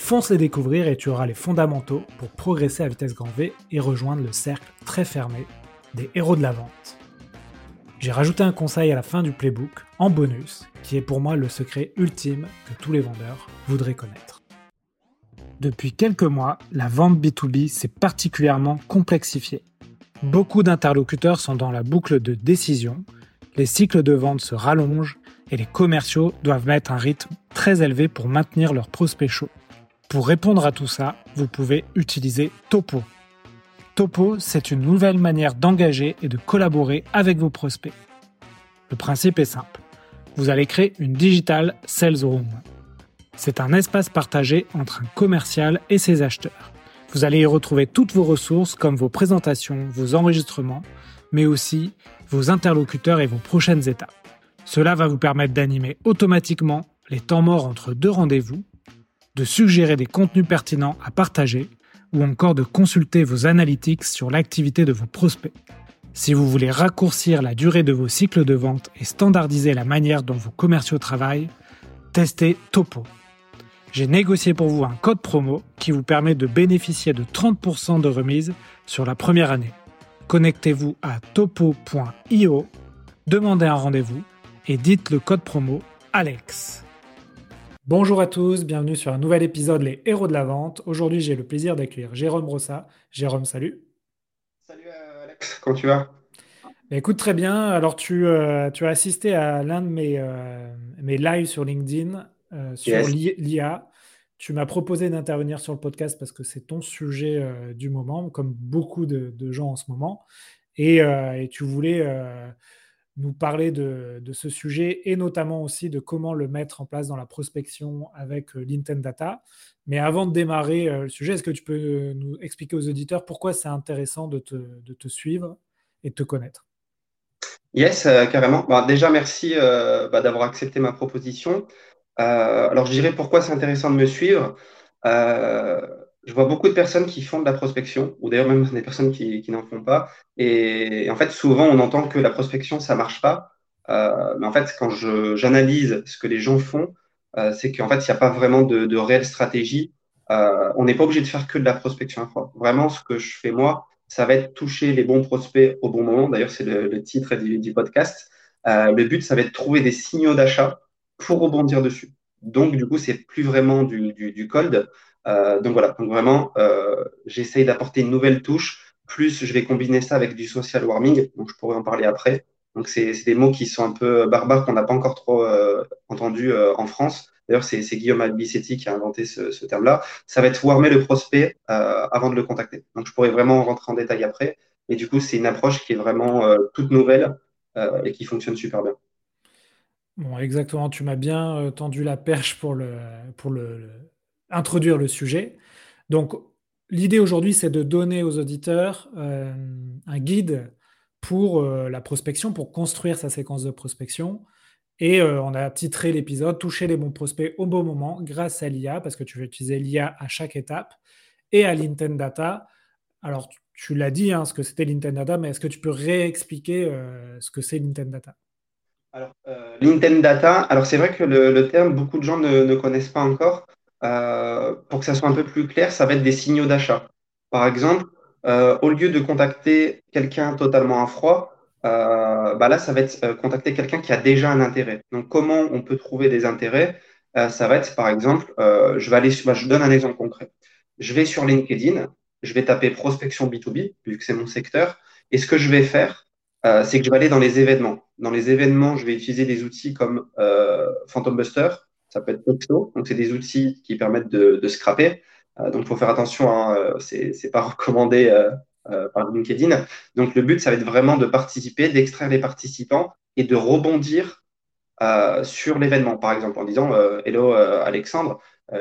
Fonce les découvrir et tu auras les fondamentaux pour progresser à vitesse grand V et rejoindre le cercle très fermé des héros de la vente. J'ai rajouté un conseil à la fin du playbook, en bonus, qui est pour moi le secret ultime que tous les vendeurs voudraient connaître. Depuis quelques mois, la vente B2B s'est particulièrement complexifiée. Beaucoup d'interlocuteurs sont dans la boucle de décision, les cycles de vente se rallongent et les commerciaux doivent mettre un rythme très élevé pour maintenir leurs prospects chauds. Pour répondre à tout ça, vous pouvez utiliser Topo. Topo, c'est une nouvelle manière d'engager et de collaborer avec vos prospects. Le principe est simple. Vous allez créer une Digital Sales Room. C'est un espace partagé entre un commercial et ses acheteurs. Vous allez y retrouver toutes vos ressources comme vos présentations, vos enregistrements, mais aussi vos interlocuteurs et vos prochaines étapes. Cela va vous permettre d'animer automatiquement les temps morts entre deux rendez-vous, de suggérer des contenus pertinents à partager ou encore de consulter vos analytics sur l'activité de vos prospects. Si vous voulez raccourcir la durée de vos cycles de vente et standardiser la manière dont vos commerciaux travaillent, testez Topo. J'ai négocié pour vous un code promo qui vous permet de bénéficier de 30% de remise sur la première année. Connectez-vous à topo.io, demandez un rendez-vous et dites le code promo ALEX. Bonjour à tous, bienvenue sur un nouvel épisode Les Héros de la Vente. Aujourd'hui, j'ai le plaisir d'accueillir Jérôme Rossa. Jérôme, salut. Salut euh, Alex, comment tu vas? Bah, écoute, très bien. Alors, tu, euh, tu as assisté à l'un de mes, euh, mes lives sur LinkedIn sur l'IA. Tu m'as proposé d'intervenir sur le podcast parce que c'est ton sujet du moment, comme beaucoup de, gens en ce moment. Et, et tu voulais nous parler de, ce sujet et notamment aussi de comment le mettre en place dans la prospection avec euh, l'Intent Data. Mais avant de démarrer euh, le sujet, est-ce que tu peux euh, nous expliquer aux auditeurs pourquoi c'est intéressant de te, suivre et de te connaître? Yes, carrément. Bah, déjà, merci bah, d'avoir accepté ma proposition. alors, je dirais pourquoi c'est intéressant de me suivre je vois beaucoup de personnes qui font de la prospection, ou d'ailleurs même des personnes qui, n'en font pas. Et, en fait, souvent, on entend que la prospection, ça marche pas. Euh, mais en fait, quand j'analyse ce que les gens font, euh, c'est qu'en fait, il n'y a pas vraiment de, réelle stratégie. Euh, on n'est pas obligé de faire que de la prospection Vraiment, ce que je fais moi, ça va être toucher les bons prospects au bon moment. D'ailleurs, c'est le, titre du, podcast. le but, ça va être de trouver des signaux d'achat pour rebondir dessus. Donc, du coup, c'est plus vraiment du, du, du cold. Euh, donc voilà, donc vraiment, euh, j'essaye d'apporter une nouvelle touche. Plus, je vais combiner ça avec du social warming, donc je pourrais en parler après. Donc, c'est des mots qui sont un peu barbares qu'on n'a pas encore trop euh, entendu en France. D'ailleurs, c'est Guillaume Albicetti qui a inventé ce, terme-là. Ça va être warmer le prospect avant de le contacter. Donc, je pourrais vraiment rentrer en détail après. Mais du coup, c'est une approche qui est vraiment toute nouvelle et qui fonctionne super bien. Bon, exactement. Tu m'as bien tendu la perche pour le, introduire le sujet. Donc, l'idée aujourd'hui, c'est de donner aux auditeurs euh, un guide pour euh, la prospection, pour construire sa séquence de prospection. Et euh, on a titré l'épisode Toucher les bons prospects au bon moment grâce à l'IA, parce que tu veux utiliser l'IA à chaque étape, et à l'Intent Data. Alors, tu, l'as dit, hein, ce que c'était l'Intent Data, mais est-ce que tu peux réexpliquer ce que c'est l'Intent Data alors, L'Intent Data, alors c'est vrai que le, terme, beaucoup de gens ne connaissent pas encore. Euh, pour que ça soit un peu plus clair, ça va être des signaux d'achat. Par exemple, euh, au lieu de contacter quelqu'un totalement à froid, euh, bah là, ça va être contacter quelqu'un qui a déjà un intérêt. Donc, comment on peut trouver des intérêts? Ça va être, par exemple, je vais aller, bah, je donne un exemple concret. Je vais sur LinkedIn, je vais taper prospection B2B, vu que c'est mon secteur, et ce que je vais faire, c'est que je vais aller dans les événements. Dans les événements, je vais utiliser des outils comme Phantom Buster, ça peut être Toxo. Donc, c'est des outils qui permettent de, scraper. Euh, donc, il faut faire attention, hein, euh, c'est n'est pas recommandé euh, par LinkedIn. Donc, le but, ça va être vraiment de participer, d'extraire les participants et de rebondir sur l'événement. Par exemple, en disant Hello Alexandre,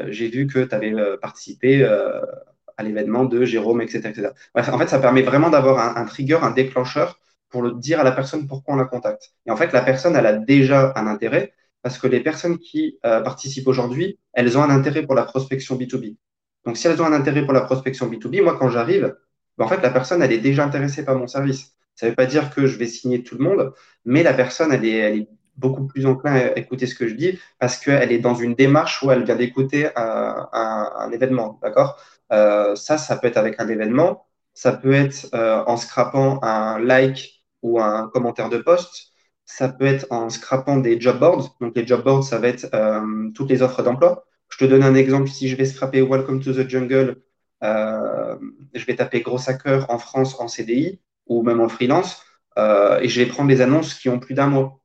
j'ai vu que tu avais participé à l'événement de Jérôme, etc. en fait, ça permet vraiment d'avoir un, trigger, un déclencheur pour le dire à la personne pourquoi on la contacte. Et en fait, la personne, elle a déjà un intérêt parce que les personnes qui euh, participent aujourd'hui, elles ont un intérêt pour la prospection B2B. Donc, si elles ont un intérêt pour la prospection B2B, moi, quand j'arrive, ben, en fait, la personne, elle est déjà intéressée par mon service. Ça ne veut pas dire que je vais signer tout le monde, mais la personne, elle est, beaucoup plus enclin à écouter ce que je dis parce qu'elle est dans une démarche où elle vient d'écouter un, événement. D'accord? Euh, Ça, ça peut être avec un événement, ça peut être euh, en scrapant un like ou un commentaire de post, ça peut être en scrapant des job boards. Donc, les job boards, ça va être euh, toutes les offres d'emploi. Je te donne un exemple. Si je vais scraper Welcome to the Jungle, je vais taper gros hacker en France en CDI ou même en freelance et je vais prendre les annonces qui ont plus d'un mois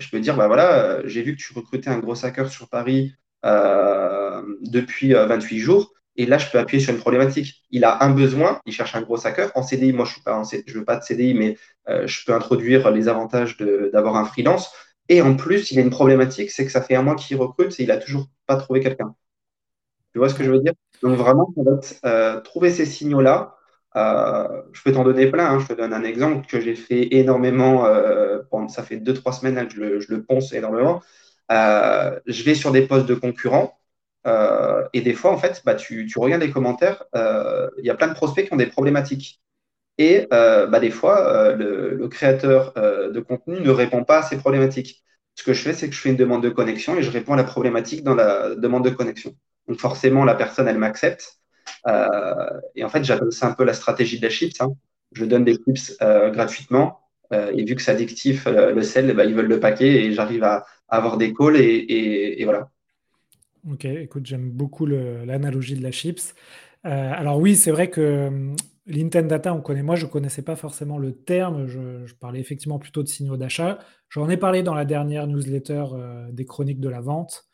je peux dire, bah voilà, euh, j'ai vu que tu recrutais un gros hacker sur Paris euh, depuis 28 euh, jours. Et là, je peux appuyer sur une problématique. Il a un besoin, il cherche un gros hacker. En CDI, moi, je ne veux pas de CDI, mais je peux introduire les avantages d'avoir un freelance. Et en plus, il a une problématique, c'est que ça fait un mois qu'il recrute et il n'a toujours pas trouvé quelqu'un. Tu vois ce que je veux dire? Donc vraiment, va trouver ces signaux-là, euh, je peux t'en donner plein. Hein. Je te donne un exemple que j'ai fait énormément. Euh, ça fait deux, trois semaines que je le, ponce énormément. Euh, je vais sur des postes de concurrents. Et des fois, en fait, bah, tu, regardes les commentaires, il y a plein de prospects qui ont des problématiques. Et bah, des fois, le, créateur de contenu ne répond pas à ces problématiques. Ce que je fais, c'est que je fais une demande de connexion et je réponds à la problématique dans la demande de connexion. Donc forcément, la personne, elle m'accepte. Euh, et en fait, j'appelle ça un peu la stratégie de la chips. Hein. Je donne des euh, gratuitement. Euh, et vu que c'est addictif, le sel, bah, ils veulent le paquet et j'arrive à, avoir des calls et, voilà. Ok, écoute, j'aime beaucoup l'analogie de la chips. alors oui, c'est vrai que l'intent data, on connaît. Moi, je ne connaissais pas forcément le terme. Je, parlais effectivement plutôt de signaux d'achat. J'en ai parlé dans la dernière newsletter des chroniques de la vente,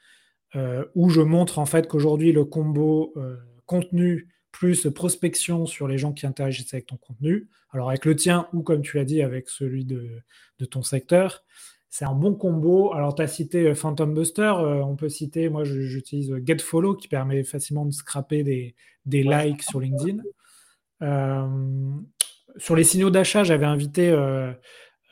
où je montre en fait qu'aujourd'hui le combo contenu plus prospection sur les gens qui interagissent avec ton contenu, alors avec le tien ou comme tu l'as dit avec celui de, ton secteur, c'est un bon combo. Alors tu as cité euh, Phantom Buster, euh, on peut citer, moi j'utilise GetFollow qui permet facilement de scraper des, likes sur LinkedIn. Euh, sur les signaux d'achat, j'avais invité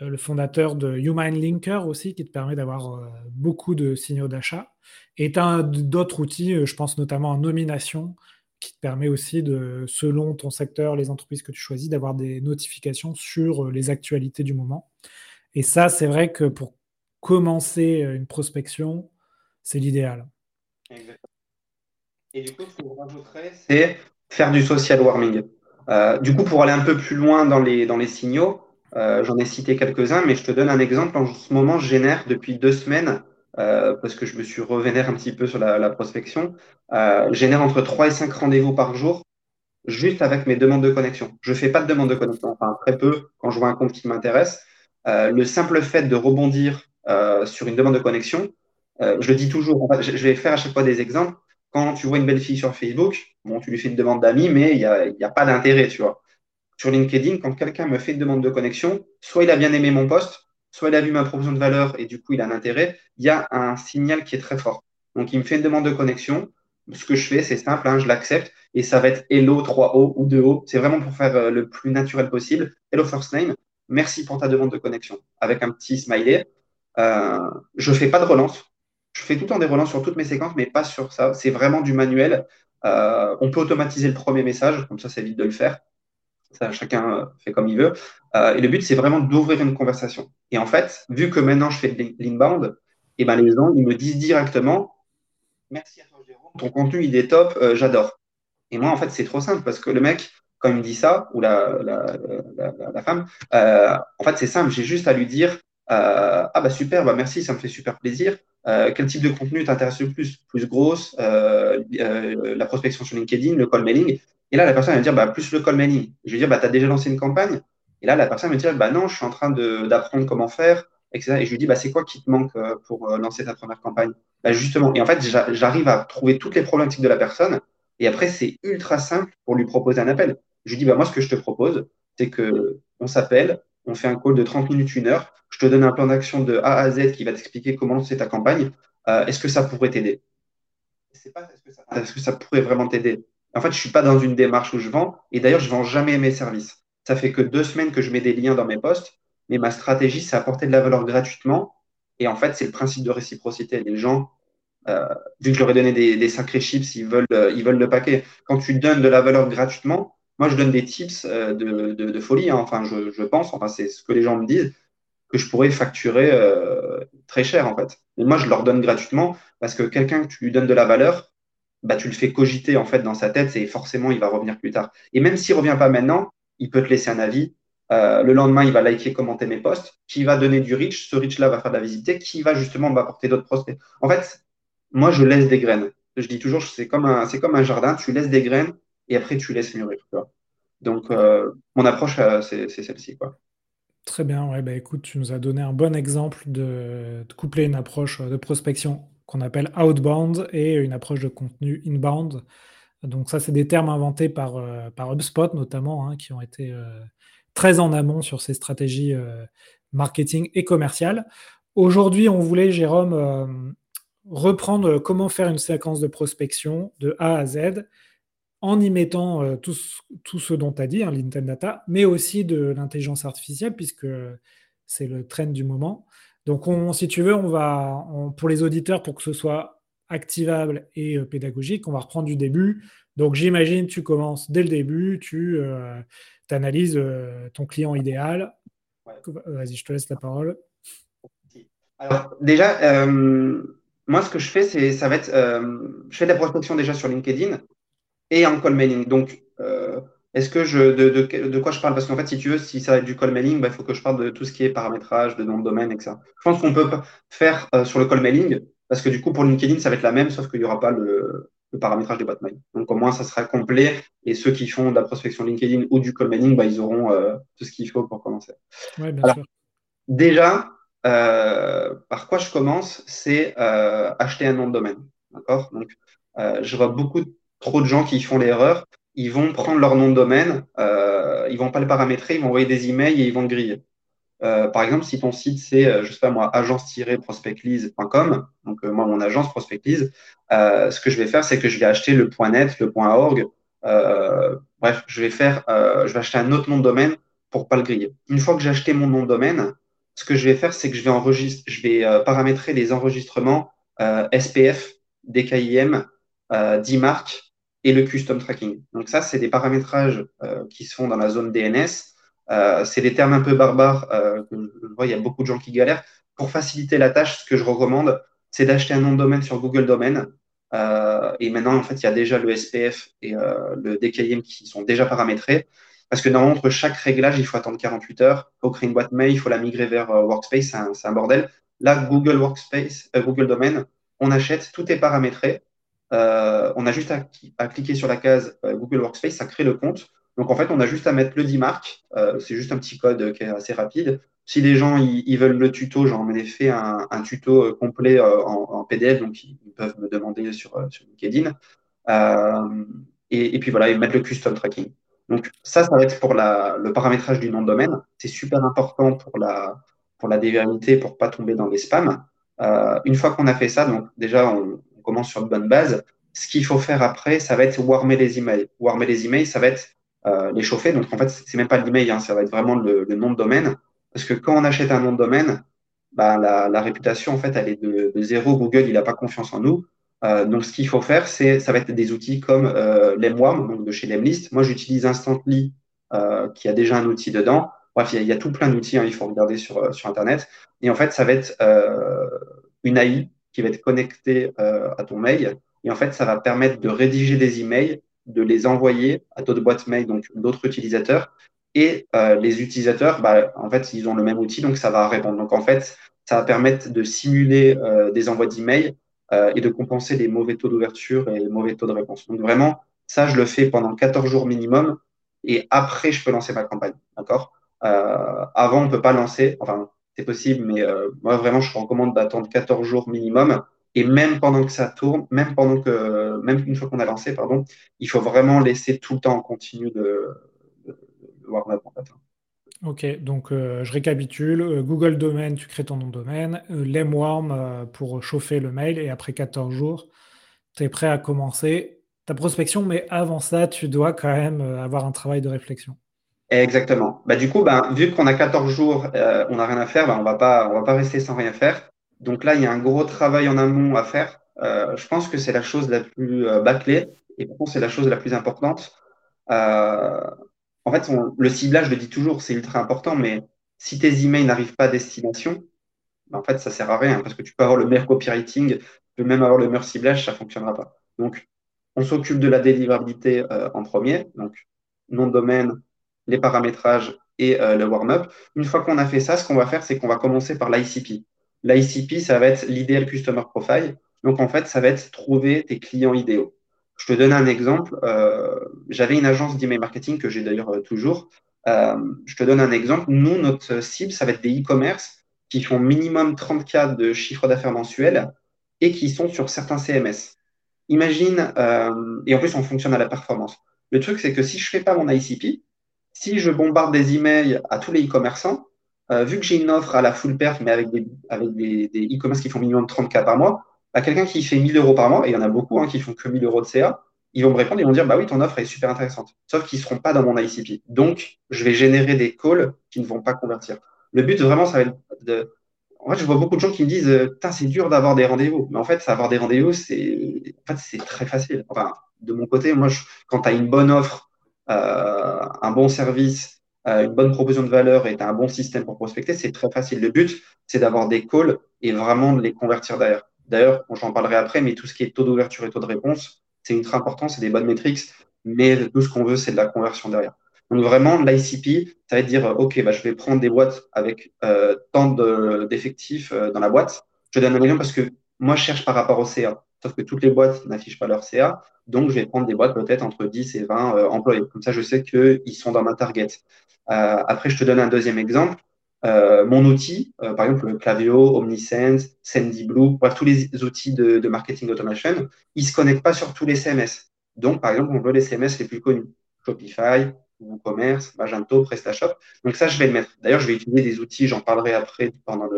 le fondateur de Human Linker aussi, qui te permet d'avoir beaucoup de signaux d'achat. Et tu as d'autres outils, je pense notamment en nomination, qui te permet aussi de, selon ton secteur, les entreprises que tu choisis, d'avoir des notifications sur euh, les actualités du moment. Et ça, c'est vrai que pour commencer euh, une prospection, c'est l'idéal. Et du coup, ce que je rajouterais, c'est faire du social warming. Euh, du coup, pour aller un peu plus loin dans les, dans les signaux, j'en ai cité quelques-uns, mais je te donne un exemple. En ce moment, je génère depuis deux semaines euh, parce que je me suis revénère un petit peu sur la, prospection, euh, génère entre 3 et 5 rendez-vous par jour juste avec mes demandes de connexion. Je ne fais pas de demande de connexion, enfin très peu quand je vois un compte qui m'intéresse. Euh, le simple fait de rebondir euh, sur une demande de connexion, je le dis toujours, je vais faire à chaque fois des exemples. Quand tu vois une belle fille sur Facebook, bon, tu lui fais une demande d'amis, mais il n'y a, a, pas d'intérêt, tu vois. Sur LinkedIn, quand quelqu'un me fait une demande de connexion, soit il a bien aimé mon poste, soit il a vu ma proposition de valeur et du coup il a un intérêt, il y a un signal qui est très fort. Donc il me fait une demande de connexion. Ce que je fais, c'est simple, hein, je l'accepte et ça va être hello 3O ou 2O. C'est vraiment pour faire euh, le plus naturel possible. Hello first name, merci pour ta demande de connexion avec un petit smiley. Euh, je fais pas de relance. Je fais tout le temps des relances sur toutes mes séquences, mais pas sur ça. C'est vraiment du manuel. Euh, on peut automatiser le premier message, comme ça, ça évite de le faire. Chacun euh, fait comme il veut. Et le but, c'est vraiment d'ouvrir une conversation. Et en fait, vu que maintenant je fais de l'inbound, et eh ben les gens, me disent directement Merci à toi, Jérôme, ton contenu, il est top, j'adore. Et moi, en fait, c'est trop simple parce que le mec, quand il dit ça, ou la, femme, en fait, c'est simple, j'ai juste à lui dire Ah, bah super, bah merci, ça me fait super plaisir. quel type de contenu t'intéresse le plus? Plus grosse, la prospection sur LinkedIn, le call mailing. Et là, la personne va me dire, bah, plus le call mailing. Je vais dire, bah, tu as déjà lancé une campagne. Et là, la personne va me dire, bah, non, je suis en train d'apprendre comment faire, etc. Et je lui dis, bah, c'est quoi qui te manque euh, pour euh, lancer ta première campagne? Bah, Justement. Et en fait, j'arrive à trouver toutes les problématiques de la personne. Et après, c'est ultra simple pour lui proposer un appel. Je lui dis, bah, moi, ce que je te propose, c'est qu'on s'appelle, on fait un call de 30 minutes, une heure. Je te donne un plan d'action de A à Z qui va t'expliquer comment lancer ta campagne. Euh, est-ce que ça pourrait t'aider? Est-ce que, ça pourrait vraiment t'aider? En fait, je suis pas dans une démarche où je vends. Et d'ailleurs, je vends jamais mes services. Ça fait que deux semaines que je mets des liens dans mes posts. Mais ma stratégie, c'est apporter de la valeur gratuitement. Et en fait, c'est le principe de réciprocité. Les gens, euh, vu que je leur ai donné des, sacrés chips, ils veulent, euh, ils veulent le paquet. Quand tu donnes de la valeur gratuitement, moi, je donne des tips euh, de, folie. Hein. Enfin, je, pense, enfin, c'est ce que les gens me disent, que je pourrais facturer très cher, en fait. Et moi, je leur donne gratuitement parce que quelqu'un que tu lui donnes de la valeur, bah, tu le fais cogiter en fait dans sa tête et forcément il va revenir plus tard. Et même s'il revient pas maintenant, il peut te laisser un avis. Euh, le lendemain, il va liker, commenter mes posts, qui va donner du reach. Ce reach-là va faire de la visibilité, qui va justement m'apporter d'autres prospects? En fait, moi, je laisse des graines. Je dis toujours, c'est comme un jardin. Tu laisses des graines et après tu laisses mûrir. Donc, euh, mon approche, euh, c'est, celle-ci, quoi. Très bien. Ouais, bah, écoute, tu nous as donné un bon exemple de, coupler une approche de prospection qu'on appelle outbound et une approche de contenu inbound. Donc ça, c'est des termes inventés par, euh, par HubSpot notamment, hein, qui ont été euh, très en amont sur ces stratégies euh, marketing et commerciales. Aujourd'hui, on voulait, Jérôme, reprendre comment faire une séquence de prospection de A à Z en y mettant tout, ce dont tu as dit, hein, l'Intel Data, mais aussi de l'intelligence artificielle, puisque c'est le trend du moment. Donc, si tu veux, on va, pour les auditeurs, pour que ce soit activable et euh, pédagogique, on va reprendre du début. Donc, j'imagine, tu commences dès le début, tu euh, analyses euh, ton client idéal. Vas-y, je te laisse la parole. Alors, déjà, moi, ce que je fais, c'est, ça va être, je fais de la prospection déjà sur LinkedIn et en call mailing. Donc, est-ce que je de, de, de, quoi je parle? Parce qu'en fait, si tu veux, si ça va être du call mailing, bah, il faut que je parle de tout ce qui est paramétrage, de nom de domaine, etc. Je pense qu'on peut faire euh, sur le call mailing, parce que du coup, pour LinkedIn, ça va être la même, sauf qu'il n'y aura pas le, le, paramétrage des boîtes mail. Donc au moins, ça sera complet. Et ceux qui font de la prospection LinkedIn ou du call mailing, bah, ils auront euh, tout ce qu'il faut pour commencer. Ouais, bien sûr. Déjà, euh, par quoi je commence? C'est acheter un nom de domaine. D'accord? Donc, je vois beaucoup trop de gens qui font l'erreur ils vont prendre leur nom de domaine, euh, ils vont pas le paramétrer, ils vont envoyer des emails et ils vont le griller. Euh, par exemple, si ton site c'est, euh, je sais pas moi, agence-prospectlise.com, donc euh, moi mon agence Prospectlise, ce que je vais faire, c'est que je vais acheter le .net, le .org, bref, je vais faire, je vais acheter un autre nom de domaine pour pas le griller. Une fois que j'ai acheté mon nom de domaine, ce que je vais faire, c'est que je vais enregistrer, je vais paramétrer les enregistrements SPF, DKIM, d'IMARC et le custom tracking. Donc ça, c'est des paramétrages euh, qui se font dans la zone DNS. Euh, c'est des termes un peu barbares. Euh, je vois, il y a beaucoup de gens qui galèrent. Pour faciliter la tâche, ce que je recommande, c'est d'acheter un nom de domaine sur Google Domain. Et maintenant, en fait, il y a déjà le SPF et le DKIM qui sont déjà paramétrés. Parce que dans entre chaque réglage, il faut attendre 48 heures. Il faut créer une boîte mail, il faut la migrer vers Workspace, c'est un, un, bordel. Là, Google Workspace, Google Domain, on achète, tout est paramétré. Euh, on a juste à, cliquer sur la case euh, Google Workspace, ça crée le compte. Donc en fait, on a juste à mettre le DMARC. Euh, c'est juste un petit code qui est assez rapide. Si les gens ils, veulent le tuto, j'en ai fait un, tuto complet en, PDF, donc ils, peuvent me demander sur, sur LinkedIn. Et, puis voilà, ils mettent le custom tracking. Donc ça, ça va être pour le paramétrage du nom de domaine. C'est super important pour la, pour la pour pas tomber dans les spams. une fois qu'on a fait ça, donc déjà on, commence sur une bonne base. Ce qu'il faut faire après, ça va être warmer les emails. Warmer les emails, ça va être euh, les chauffer. Donc, en fait, c'est même pas l'email, hein, ça va être vraiment le, nom de domaine. Parce que quand on achète un nom de domaine, bah, la, réputation, en fait, elle est de, zéro. Google, il n'a pas confiance en nous. Euh, donc, ce qu'il faut faire, c'est, ça va être des outils comme euh, Lemwarm, donc de chez Lemlist. Moi, j'utilise Instantly, euh, qui a déjà un outil dedans. Bref, il y, a tout plein d'outils, hein, il faut regarder sur, sur Internet. Et en fait, ça va être une AI qui va être connecté euh, à ton mail. Et en fait, ça va permettre de rédiger des emails, de les envoyer à d'autres boîtes mail, donc d'autres utilisateurs. Et euh, les utilisateurs, bah, en fait, ils ont le même outil, donc ça va répondre. Donc en fait, ça va permettre de simuler euh, des envois d'emails et de compenser les mauvais taux d'ouverture et les mauvais taux de réponse. Donc vraiment, ça, je le fais pendant 14 jours minimum. Et après, je peux lancer ma campagne. D'accord? Avant, on peut pas lancer. Enfin, c'est possible, mais euh, moi vraiment, je recommande d'attendre 14 jours minimum. Et même pendant que ça tourne, même pendant que, même une fois qu'on a lancé, pardon, il faut vraiment laisser tout le temps en continu de, de, Warm-up en. Ok, donc euh, je récapitule. Euh, Google Domain, tu crées ton nom de domaine. Lemwarm pour chauffer le mail. Et après 14 jours, tu es prêt à commencer ta prospection, mais avant ça, tu dois quand même avoir un travail de réflexion. Exactement. Bah, du coup, bah, vu qu'on a 14 jours, euh, on n'a rien à faire, bah, on on va pas rester sans rien faire. Donc là, il y a un gros travail en amont à faire. Euh, je pense que c'est la chose la plus bâclée et pourtant c'est la chose la plus importante. en fait, le ciblage, je le dis toujours, c'est ultra important, mais si tes emails n'arrivent pas à destination, en fait, ça sert à rien parce que tu peux avoir le meilleur copywriting, tu peux même avoir le meilleur ciblage, ça fonctionnera pas. Donc, on s'occupe de la délivrabilité euh, en premier, donc nom de domaine, les paramétrages et euh, le warm-up. Une fois qu'on a fait ça, ce qu'on va faire, c'est qu'on va commencer par l'ICP. L'ICP, ça va être l'idéal customer profile. Donc, en fait, ça va être trouver tes clients idéaux. Je te donne un exemple. Euh, j'avais une agence d'email marketing que j'ai d'ailleurs toujours. je te donne un exemple. Nous, notre cible, ça va être des e-commerce qui font minimum 30 cas de chiffre d'affaires mensuel et qui sont sur certains CMS. Imagine, euh, et en plus on fonctionne à la performance. Le truc, c'est que si je fais pas mon ICP, si je bombarde des emails à tous les e-commerçants, euh, vu que j'ai une offre à la full perf, mais avec des e-commerce qui font minimum 30K par mois, bah, quelqu'un qui fait 1000 euros par mois, et il y en a beaucoup hein, qui font que 1000 euros de CA, ils vont me répondre, ils vont dire, bah oui, ton offre est super intéressante. Sauf qu'ils ne seront pas dans mon ICP. Donc, je vais générer des calls qui ne vont pas convertir. Le but, vraiment, ça va être de, en fait, je vois beaucoup de gens qui me disent euh, c'est dur d'avoir des rendez-vous. Mais en fait, avoir des rendez-vous, c'est en fait, très facile. Enfin, de mon côté, moi, quand tu as une bonne offre, un bon service, euh, une bonne proposition de valeur et un bon système pour prospecter, c'est très facile. Le but, c'est d'avoir des calls et vraiment de les convertir derrière. D'ailleurs, j'en parlerai après, mais tout ce qui est taux d'ouverture et taux de réponse, c'est ultra important, c'est des bonnes métriques, mais tout ce qu'on veut, c'est de la conversion derrière. Donc vraiment, l'ICP, ça va dire, OK, bah, je vais prendre des boîtes avec euh, tant d'effectifs euh, dans la boîte. Je donne un exemple parce que moi, je cherche par rapport au CA. Sauf que toutes les boîtes n'affichent pas leur CA. Donc, je vais prendre des boîtes peut-être entre 10 et 20 euh, employés. Comme ça, je sais qu'ils sont dans ma target. après, je te donne un deuxième exemple. mon outil, par exemple le Clavio, Omnisense, SendyBlue, bref, tous les outils de, marketing automation, ils ne se connectent pas sur tous les CMS. Donc, par exemple, on veut les CMS les plus connus. Shopify, WooCommerce, Magento, PrestaShop. Donc ça, je vais le mettre. D'ailleurs, je vais utiliser des outils, j'en parlerai après pendant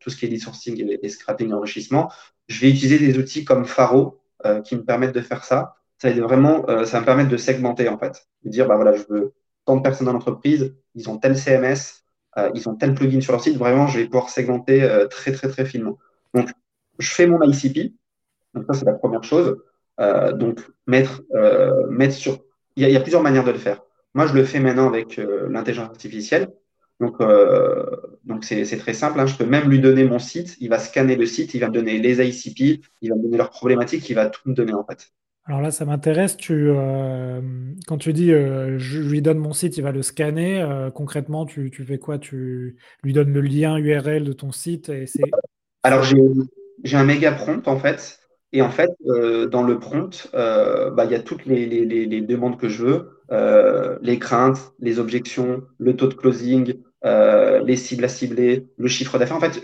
tout ce qui est lead sourcing et, et scrapping enrichissement. Je vais utiliser des outils comme Faro euh, qui me permettent de faire ça. Ça va vraiment, euh, ça me permettre de segmenter en fait, de dire bah voilà, je veux tant de personnes dans l'entreprise, ils ont tel CMS, euh, ils ont tel plugin sur leur site. Vraiment, je vais pouvoir segmenter très très très finement. Donc, je fais mon ICP. Donc ça, c'est la première chose. donc mettre mettre sur. Il y, a, plusieurs manières de le faire. Moi, je le fais maintenant avec l'intelligence artificielle. Donc, euh, donc c'est, très simple. Hein. Je peux même lui donner mon site. Il va scanner le site, il va me donner les ICP, il va me donner leurs problématiques, il va tout me donner en fait. Alors là, ça m'intéresse. Tu, euh, quand tu dis je lui donne mon site, il va le scanner. concrètement, tu, tu, fais quoi? Tu lui donnes le lien URL de ton site et c'est. Alors j'ai, j'ai un méga prompt en fait. Et en fait, dans le prompt, bah, il y a toutes les, les, les demandes que je veux. Euh, les craintes, les objections, le taux de closing, euh, les cibles à cibler, le chiffre d'affaires. En fait,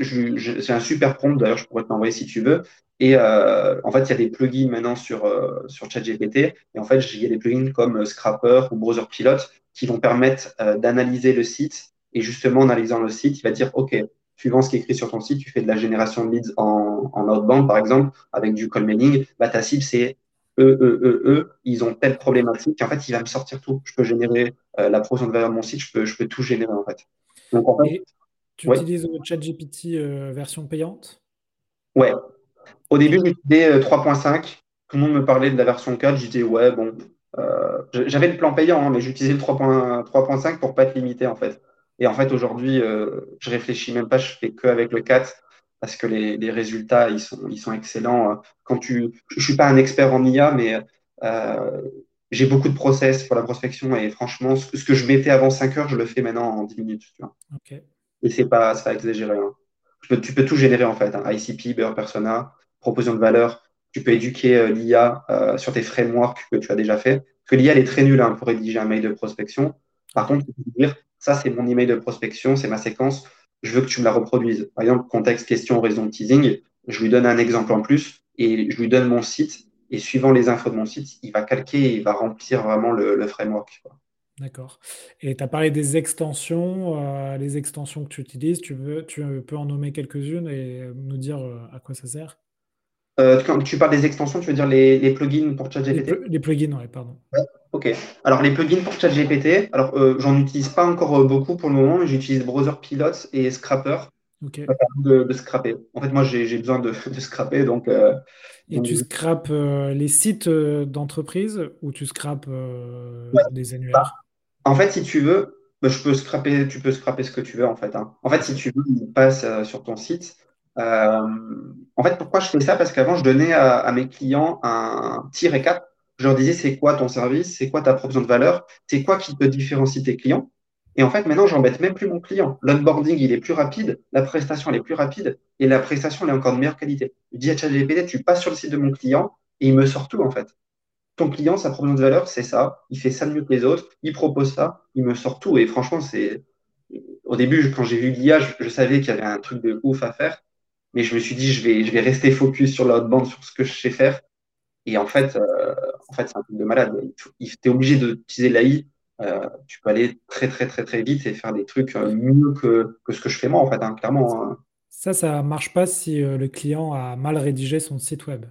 c'est un super prompt. D'ailleurs, je pourrais te l'envoyer si tu veux. Et euh, en fait, il y a des plugins maintenant sur, sur ChatGPT. Et en fait, il y a des plugins comme Scrapper ou Browser Pilot qui vont permettre d'analyser le site. Et justement, en analysant le site, il va dire, OK, suivant ce qui est écrit sur ton site, tu fais de la génération de leads en, en outbound, par exemple, avec du call mailing. Bah, ta cible, c'est eux, eux, eux, eux, ils ont telle problématique. En fait, il va me sortir tout. Je peux générer euh, la proposition de valeur de mon site, je peux, je peux tout générer en fait. Donc, en fait tu utilises ChatGPT euh, version payante? Ouais. Au début, j'utilisais 3.5. Euh, tout le monde me parlait de la version 4. Je disais, ouais, bon. J'avais le plan payant, hein, mais j'utilisais le 3.5 pour pas être limité en fait. Et en fait, aujourd'hui, je réfléchis même pas, je fais que avec le 4 parce que les, résultats, ils sont, ils sont excellents. Quand tu, je suis pas un expert en IA, mais euh, j'ai beaucoup de process pour la prospection et franchement, ce, que je mettais avant 5 heures, je le fais maintenant en 10 minutes. Tu vois. Et c'est pas, pas exagéré. Hein. Tu, peux, tu, peux, tout générer en fait. Hein. ICP, Beurre Persona, proposition de valeur. Tu peux éduquer euh, l'IA euh, sur tes frameworks que tu as déjà fait. Parce que l'IA, elle est très nulle hein, pour rédiger un mail de prospection. Par contre, tu peux dire, ça, c'est mon email de prospection, c'est ma séquence je veux que tu me la reproduises. Par exemple, contexte, question, raison, teasing, je lui donne un exemple en plus et je lui donne mon site. Et suivant les infos de mon site, il va calquer et il va remplir vraiment le, framework. D'accord. Et tu as parlé des extensions, euh, les extensions que tu utilises. Tu, veux, tu peux en nommer quelques-unes et nous dire euh, à quoi ça sert? Euh, quand tu parles des extensions, tu veux dire les, plugins pour ChatGPT? les, plugins, oui, pardon. Ok. Alors, les plugins pour ChatGPT, alors euh, j'en utilise pas encore beaucoup pour le moment, mais j'utilise Browser Pilot et Scrapper. Ok. De, de, scraper. En fait, moi, j'ai besoin de, de scraper, donc. et tu scrapes les sites d'entreprise ou tu scrapes des annuaires? En fait, si tu veux, bah, je peux scraper, tu peux scraper ce que tu veux en fait. Hein. En fait, si tu veux, il passe euh, sur ton site. Euh, en fait, pourquoi je fais ça? Parce qu'avant, je donnais à, mes clients un petit récap. Je leur disais c'est quoi ton service, c'est quoi ta proposition de valeur, c'est quoi qui te différencie tes clients? Et en fait, maintenant, j'embête même plus mon client. L'onboarding, il est plus rapide, la prestation, elle est plus rapide, et la prestation, elle est encore de meilleure qualité. Je dis à ChatGPT, tu passes sur le site de mon client, et il me sort tout, en fait ton client, sa proposition de valeur, c'est ça. Il fait ça mieux que les autres. Il propose ça. Il me sort tout. Et franchement, c'est. Au début, quand j'ai vu l'IA, je, savais qu'il y avait un truc de ouf à faire. Mais je me suis dit, je vais, je vais rester focus sur l'outbound, sur ce que je sais faire. Et en fait, euh, en fait c'est un truc de malade. Tu es obligé d'utiliser l'AI. Euh, tu peux aller très, très, très, très vite et faire des trucs euh, mieux que, que ce que je fais moi, en fait, hein, clairement. Hein. Ça, ça marche pas si le client a mal rédigé son site web.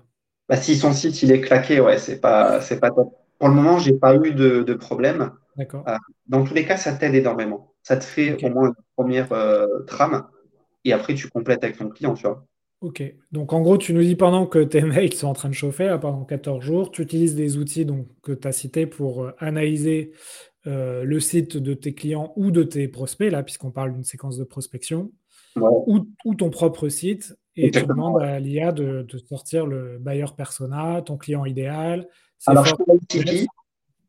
Bah, si son site il est claqué, ouais, c'est pas, c'est pas top. Pour le moment, j'ai pas eu de, de problème. D'accord. Euh, dans tous les cas, ça t'aide énormément. Ça te fait au moins une première euh, trame et après tu complètes avec ton client, tu vois. Ok. Donc en gros, tu nous dis pendant que tes mails sont en train de chauffer, pendant 14 jours, tu utilises des outils donc, que tu as cités pour euh, analyser le site de tes clients ou de tes prospects, là, puisqu'on parle d'une séquence de prospection, ou, ou, ton propre site, et tu demandes à l'IA de, sortir le buyer persona, ton client idéal. Alors, je fais l'ICP.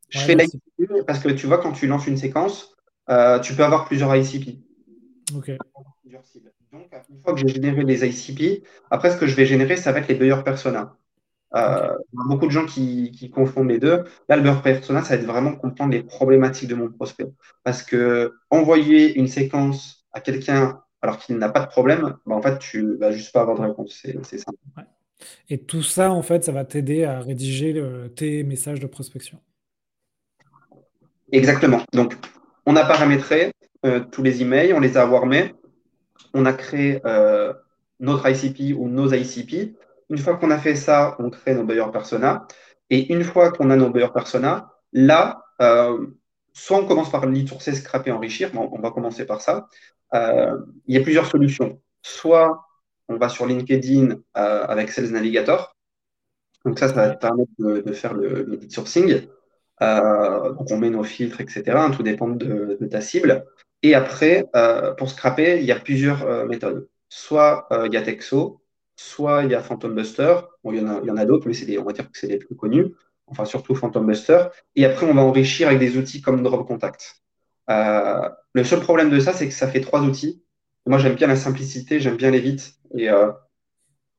Je fais l'ICP parce que tu vois, quand tu lances une séquence, euh, tu peux avoir plusieurs ICP. Ok. Donc, une fois que j'ai généré les ICP, après, ce que je vais générer, ça va être les buyer persona. Euh, il y a beaucoup de gens qui, confondent les deux. Là, le buyer persona, ça va être vraiment comprendre les problématiques de mon prospect. Parce que envoyer une séquence à quelqu'un alors qu'il n'a pas de problème, bah, en fait, tu vas juste pas avoir de réponse. C'est simple. Et tout ça, en fait, ça va t'aider à rédiger tes messages de prospection. Exactement. Donc, on a paramétré euh, tous les emails, on les a warmés, on a créé euh, notre ICP ou nos ICP. Une fois qu'on a fait ça, on crée nos buyer persona. Et une fois qu'on a nos buyer persona, là, euh, soit on commence par lead sourcer, scraper, enrichir. on va commencer par ça. Euh, il y a plusieurs solutions. Soit on va sur LinkedIn avec Sales Navigator. Donc ça, ça va permettre de, faire le, lead sourcing. Donc on met nos filtres, etc. Hein, tout dépend de, ta cible. Et après, pour scraper, il y a plusieurs méthodes. Soit il y a Texo, soit il y a Phantom Buster. Bon, il y en a, d'autres, mais on va dire que c'est les plus connus. Enfin, surtout Phantom Buster. Et après, on va enrichir avec des outils comme Drop Contact. Euh, le seul problème de ça, c'est que ça fait trois outils. Moi, j'aime bien la simplicité, j'aime bien aller vite. Et euh,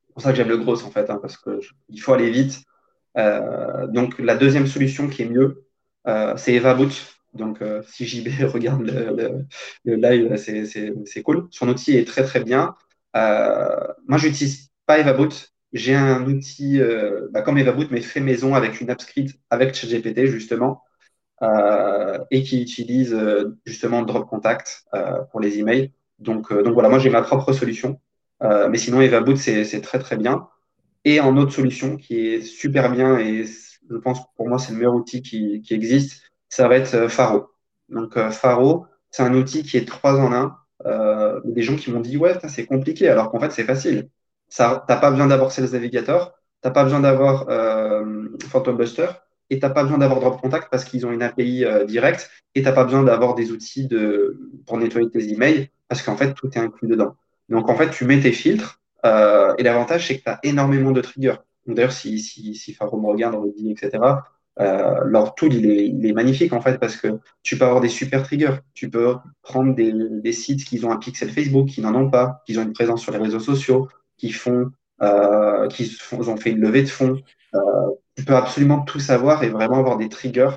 c'est pour ça que j'aime le gros, en fait, hein, parce qu'il faut aller vite. Euh, donc, la deuxième solution qui est mieux, c'est EvaBoot. Donc, si JB regarde le, live, c'est cool. Son outil est très, très bien. moi, j'utilise pas EvaBoot. J'ai un outil bah, comme EvaBoot, mais fait maison avec une app script avec ChatGPT, justement. Euh, et qui utilise euh, justement Drop Contact euh, pour les emails. Donc, donc voilà, moi j'ai ma propre solution. mais sinon, EvaBoot, c'est très très bien. Et en autre solution qui est super bien et je pense que pour moi c'est le meilleur outil qui, qui existe, ça va être Faro. Donc Faro, c'est un outil qui est 3 en 1. Euh, des gens qui m'ont dit ouais c'est compliqué alors qu'en fait c'est facile. Ça, t'as pas besoin d'avoir Sales Navigator, t'as pas besoin d'avoir euh, Phantom Buster, et tu n'as pas besoin d'avoir Drop Contact parce qu'ils ont une API euh, directe et tu n'as pas besoin d'avoir des outils de, pour nettoyer tes emails parce qu'en fait, tout est inclus dedans. Donc, en fait, tu mets tes filtres euh, et l'avantage, c'est que tu as énormément de triggers. D'ailleurs, si, si, Faro me regarde, dit, etc., euh, leur tool, il est, magnifique en fait parce que tu peux avoir des super triggers. Tu peux prendre des, sites qui ont un pixel Facebook, qui n'en ont pas, qui ont une présence sur les réseaux sociaux, qui font, euh, qui ont fait une levée de fonds, euh, tu peux absolument tout savoir et vraiment avoir des triggers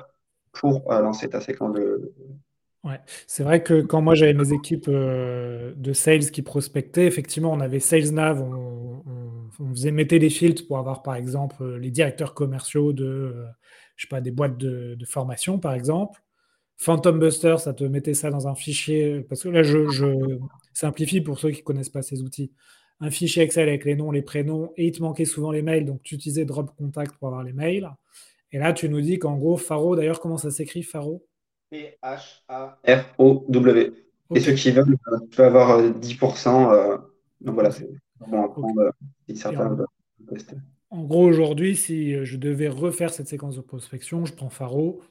pour lancer ta séquence de. Ouais, c'est vrai que quand moi j'avais mes équipes de sales qui prospectaient, effectivement, on avait SalesNav, on, on, faisait mettre des filtres pour avoir par exemple les directeurs commerciaux de, je sais pas, des boîtes de, formation par exemple. Phantom Buster, ça te mettait ça dans un fichier, parce que là je, je simplifie pour ceux qui ne connaissent pas ces outils. un fichier Excel avec les noms, les prénoms, et il te manquait souvent les mails, donc tu utilisais Drop Contact pour avoir les mails. Et là, tu nous dis qu'en gros, Faro, d'ailleurs, comment ça s'écrit, Faro? P-H-A-R-O-W. Et ceux qui veulent, tu peux avoir 10%. Euh, donc voilà, c'est bon à prendre si certains veulent tester. En gros, aujourd'hui, si je devais refaire cette séquence de prospection, je prends Faro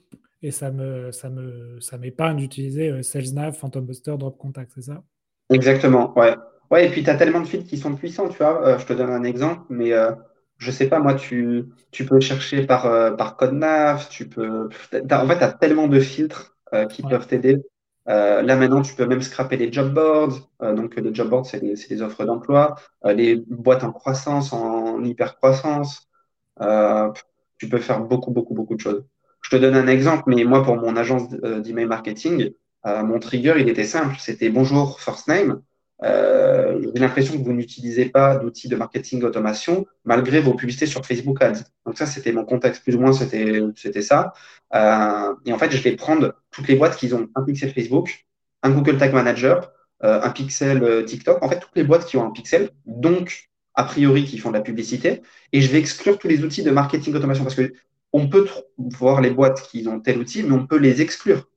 et ça me ça me ça m'épargne d'utiliser euh, SalesNav, Phantom Buster, Drop Contact, c'est ça? Exactement, ouais. Ouais, et puis tu as tellement de fils qui sont puissants, tu vois. Euh, je te donne un exemple, mais euh, je sais pas, moi, tu, tu peux chercher par, euh, par code NAV, tu peux. En fait, tu as tellement de filtres qui peuvent t'aider. Là maintenant, tu peux même scraper les job boards. donc les job boards, c'est des, offres d'emploi, les boîtes en croissance, en hyper croissance. tu peux faire beaucoup, beaucoup, beaucoup de choses. Je te donne un exemple, mais moi, pour mon agence d'email marketing, mon trigger, il était simple. C'était bonjour first name. Euh, j'ai l'impression que vous n'utilisez pas d'outils de marketing automation malgré vos publicités sur Facebook Ads. Donc ça, c'était mon contexte, plus ou moins, c'était, c'était ça. Euh, et en fait, je vais prendre toutes les boîtes qui ont un pixel Facebook, un Google Tag Manager, euh, un pixel euh, TikTok, en fait, toutes les boîtes qui ont un pixel, donc a priori qui font de la publicité, et je vais exclure tous les outils de marketing automation parce que on peut voir les boîtes qui ont tel outil, mais on peut les exclure.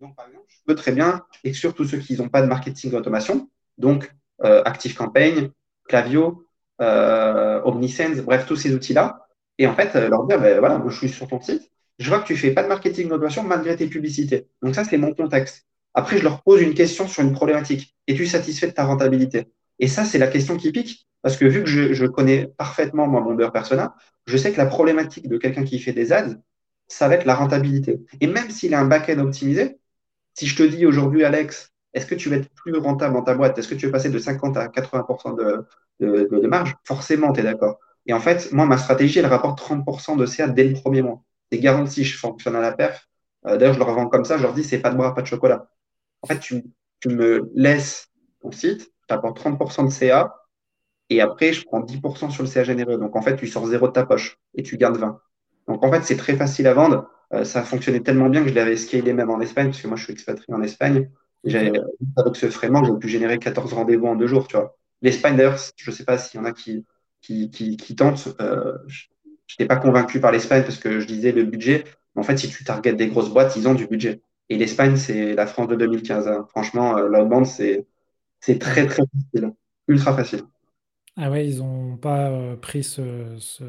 Donc, par exemple, peux très bien exclure tous ceux qui n'ont pas de marketing automation, donc euh, ActiveCampaign, Clavio, euh, Omnisense, bref, tous ces outils-là. Et en fait, euh, leur dire, ben, voilà, je suis sur ton site, je vois que tu fais pas de marketing d'automation malgré tes publicités. Donc ça, c'est mon contexte. Après, je leur pose une question sur une problématique. Es-tu satisfait de ta rentabilité? Et ça, c'est la question qui pique. Parce que vu que je, connais parfaitement mon beurre persona, je sais que la problématique de quelqu'un qui fait des ads, ça va être la rentabilité. Et même s'il a un back-end optimisé, si je te dis aujourd'hui, Alex, est-ce que tu vas être plus rentable dans ta boîte? Est-ce que tu veux passer de 50 à 80% de, de, marge? Forcément, tu es d'accord. Et en fait, moi, ma stratégie, elle rapporte 30% de CA dès le premier mois. C'est garanti, je fonctionne à la perf. Euh, D'ailleurs, je leur vends comme ça, je leur dis, c'est pas de bras, pas de chocolat. En fait, tu, tu me laisses ton site, tu apportes 30% de CA, et après, je prends 10% sur le CA généreux. Donc, en fait, tu sors zéro de ta poche et tu gardes 20. Donc, en fait, c'est très facile à vendre. Euh, ça a fonctionné tellement bien que je l'avais scalé même en Espagne, parce que moi, je suis expatrié en Espagne. J'avais, avec ce framework, j'ai pu générer 14 rendez-vous en deux jours, tu vois. L'Espagne, d'ailleurs, je ne sais pas s'il y en a qui, qui, qui, qui tentent. Euh, je n'étais pas convaincu par l'Espagne parce que je disais le budget. Mais en fait, si tu targetes des grosses boîtes, ils ont du budget. Et l'Espagne, c'est la France de 2015. Hein. Franchement, euh, l'outbound, c'est, c'est très, très facile. Ultra facile. Ah ouais, ils n'ont pas euh, pris ce, ce,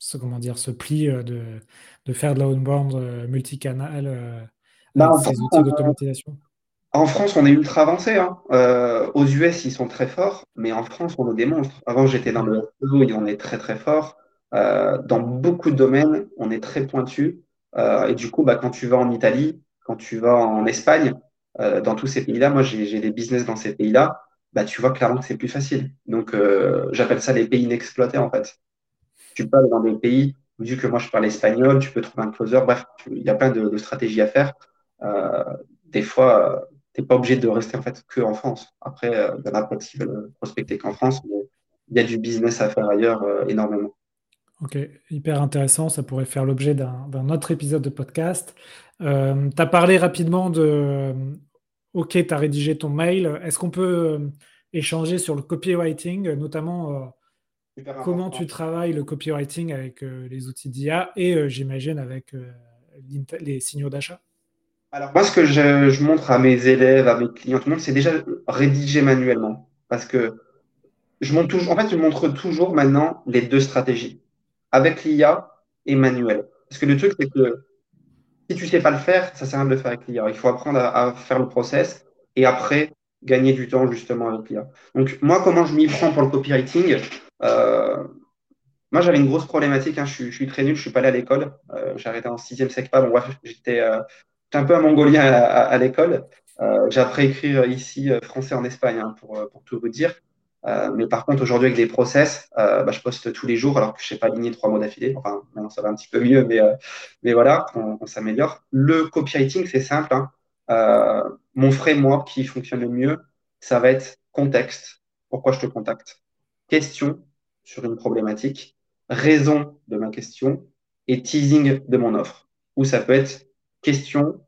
ce, comment dire, ce pli euh, de, de faire de l'outbound euh, multicanal euh, Bah, ces France, outils on, d'automatisation. en France, on est ultra avancé. Hein. Euh, aux US, ils sont très forts, mais en France, on est des monstres. Avant, j'étais dans le SEO et on est très, très fort. Euh, dans beaucoup de domaines, on est très pointu. Euh, et du coup, bah, quand tu vas en Italie, quand tu vas en Espagne, dans tous ces pays-là, moi, j'ai, des business dans ces pays-là, bah, tu vois clairement que c'est plus facile. Donc, j'appelle ça les pays inexploités, en fait. Tu aller dans des pays, vu que moi je parle espagnol, tu peux trouver un closer. Bref, il y a plein de, stratégies à faire. Euh, des fois, tu n'es pas obligé de rester en fait que en France. Après, euh, il y en a pas qui veulent prospecter qu'en France, mais il y a du business à faire ailleurs euh, énormément. Ok, hyper intéressant. Ça pourrait faire l'objet d'un autre épisode de podcast. Euh, tu as parlé rapidement de OK, tu as rédigé ton mail. Est-ce qu'on peut euh, échanger sur le copywriting, euh, notamment comment tu travailles le copywriting avec euh, les outils d'IA et euh, j'imagine avec euh, les signaux d'achat? Alors, moi, ce que je, je montre à mes élèves, à mes clients, tout le monde, c'est déjà rédiger manuellement. Parce que je montre toujours, en fait, je montre toujours maintenant les deux stratégies, avec l'IA et manuel. Parce que le truc, c'est que si tu sais pas le faire, ça sert à rien de le faire avec l'IA. Il faut apprendre à, à faire le process et après gagner du temps justement avec l'IA. Donc moi, comment je m'y prends pour le copywriting euh, Moi, j'avais une grosse problématique. hein. Je, suis, très nul. Je suis pas allé à l'école. Euh, j'ai arrêté en sixième SECPA. Bon, euh, j'étais un peu un Mongolien à, l'école. Euh, j'ai appris à écrire ici français en Espagne, hein, pour, tout vous dire. Mais par contre, aujourd'hui, avec des process, bah, je poste tous les jours alors que je sais pas aligner trois mots d'affilée. Enfin, maintenant, ça va un petit peu mieux, mais, mais voilà, on, on s'améliore. Le copywriting, c'est simple. hein. Euh, mon framework qui fonctionne le mieux, ça va être contexte. Pourquoi je te contacte? Question sur une problématique, raison de ma question et teasing de mon offre. Ou ça peut être question,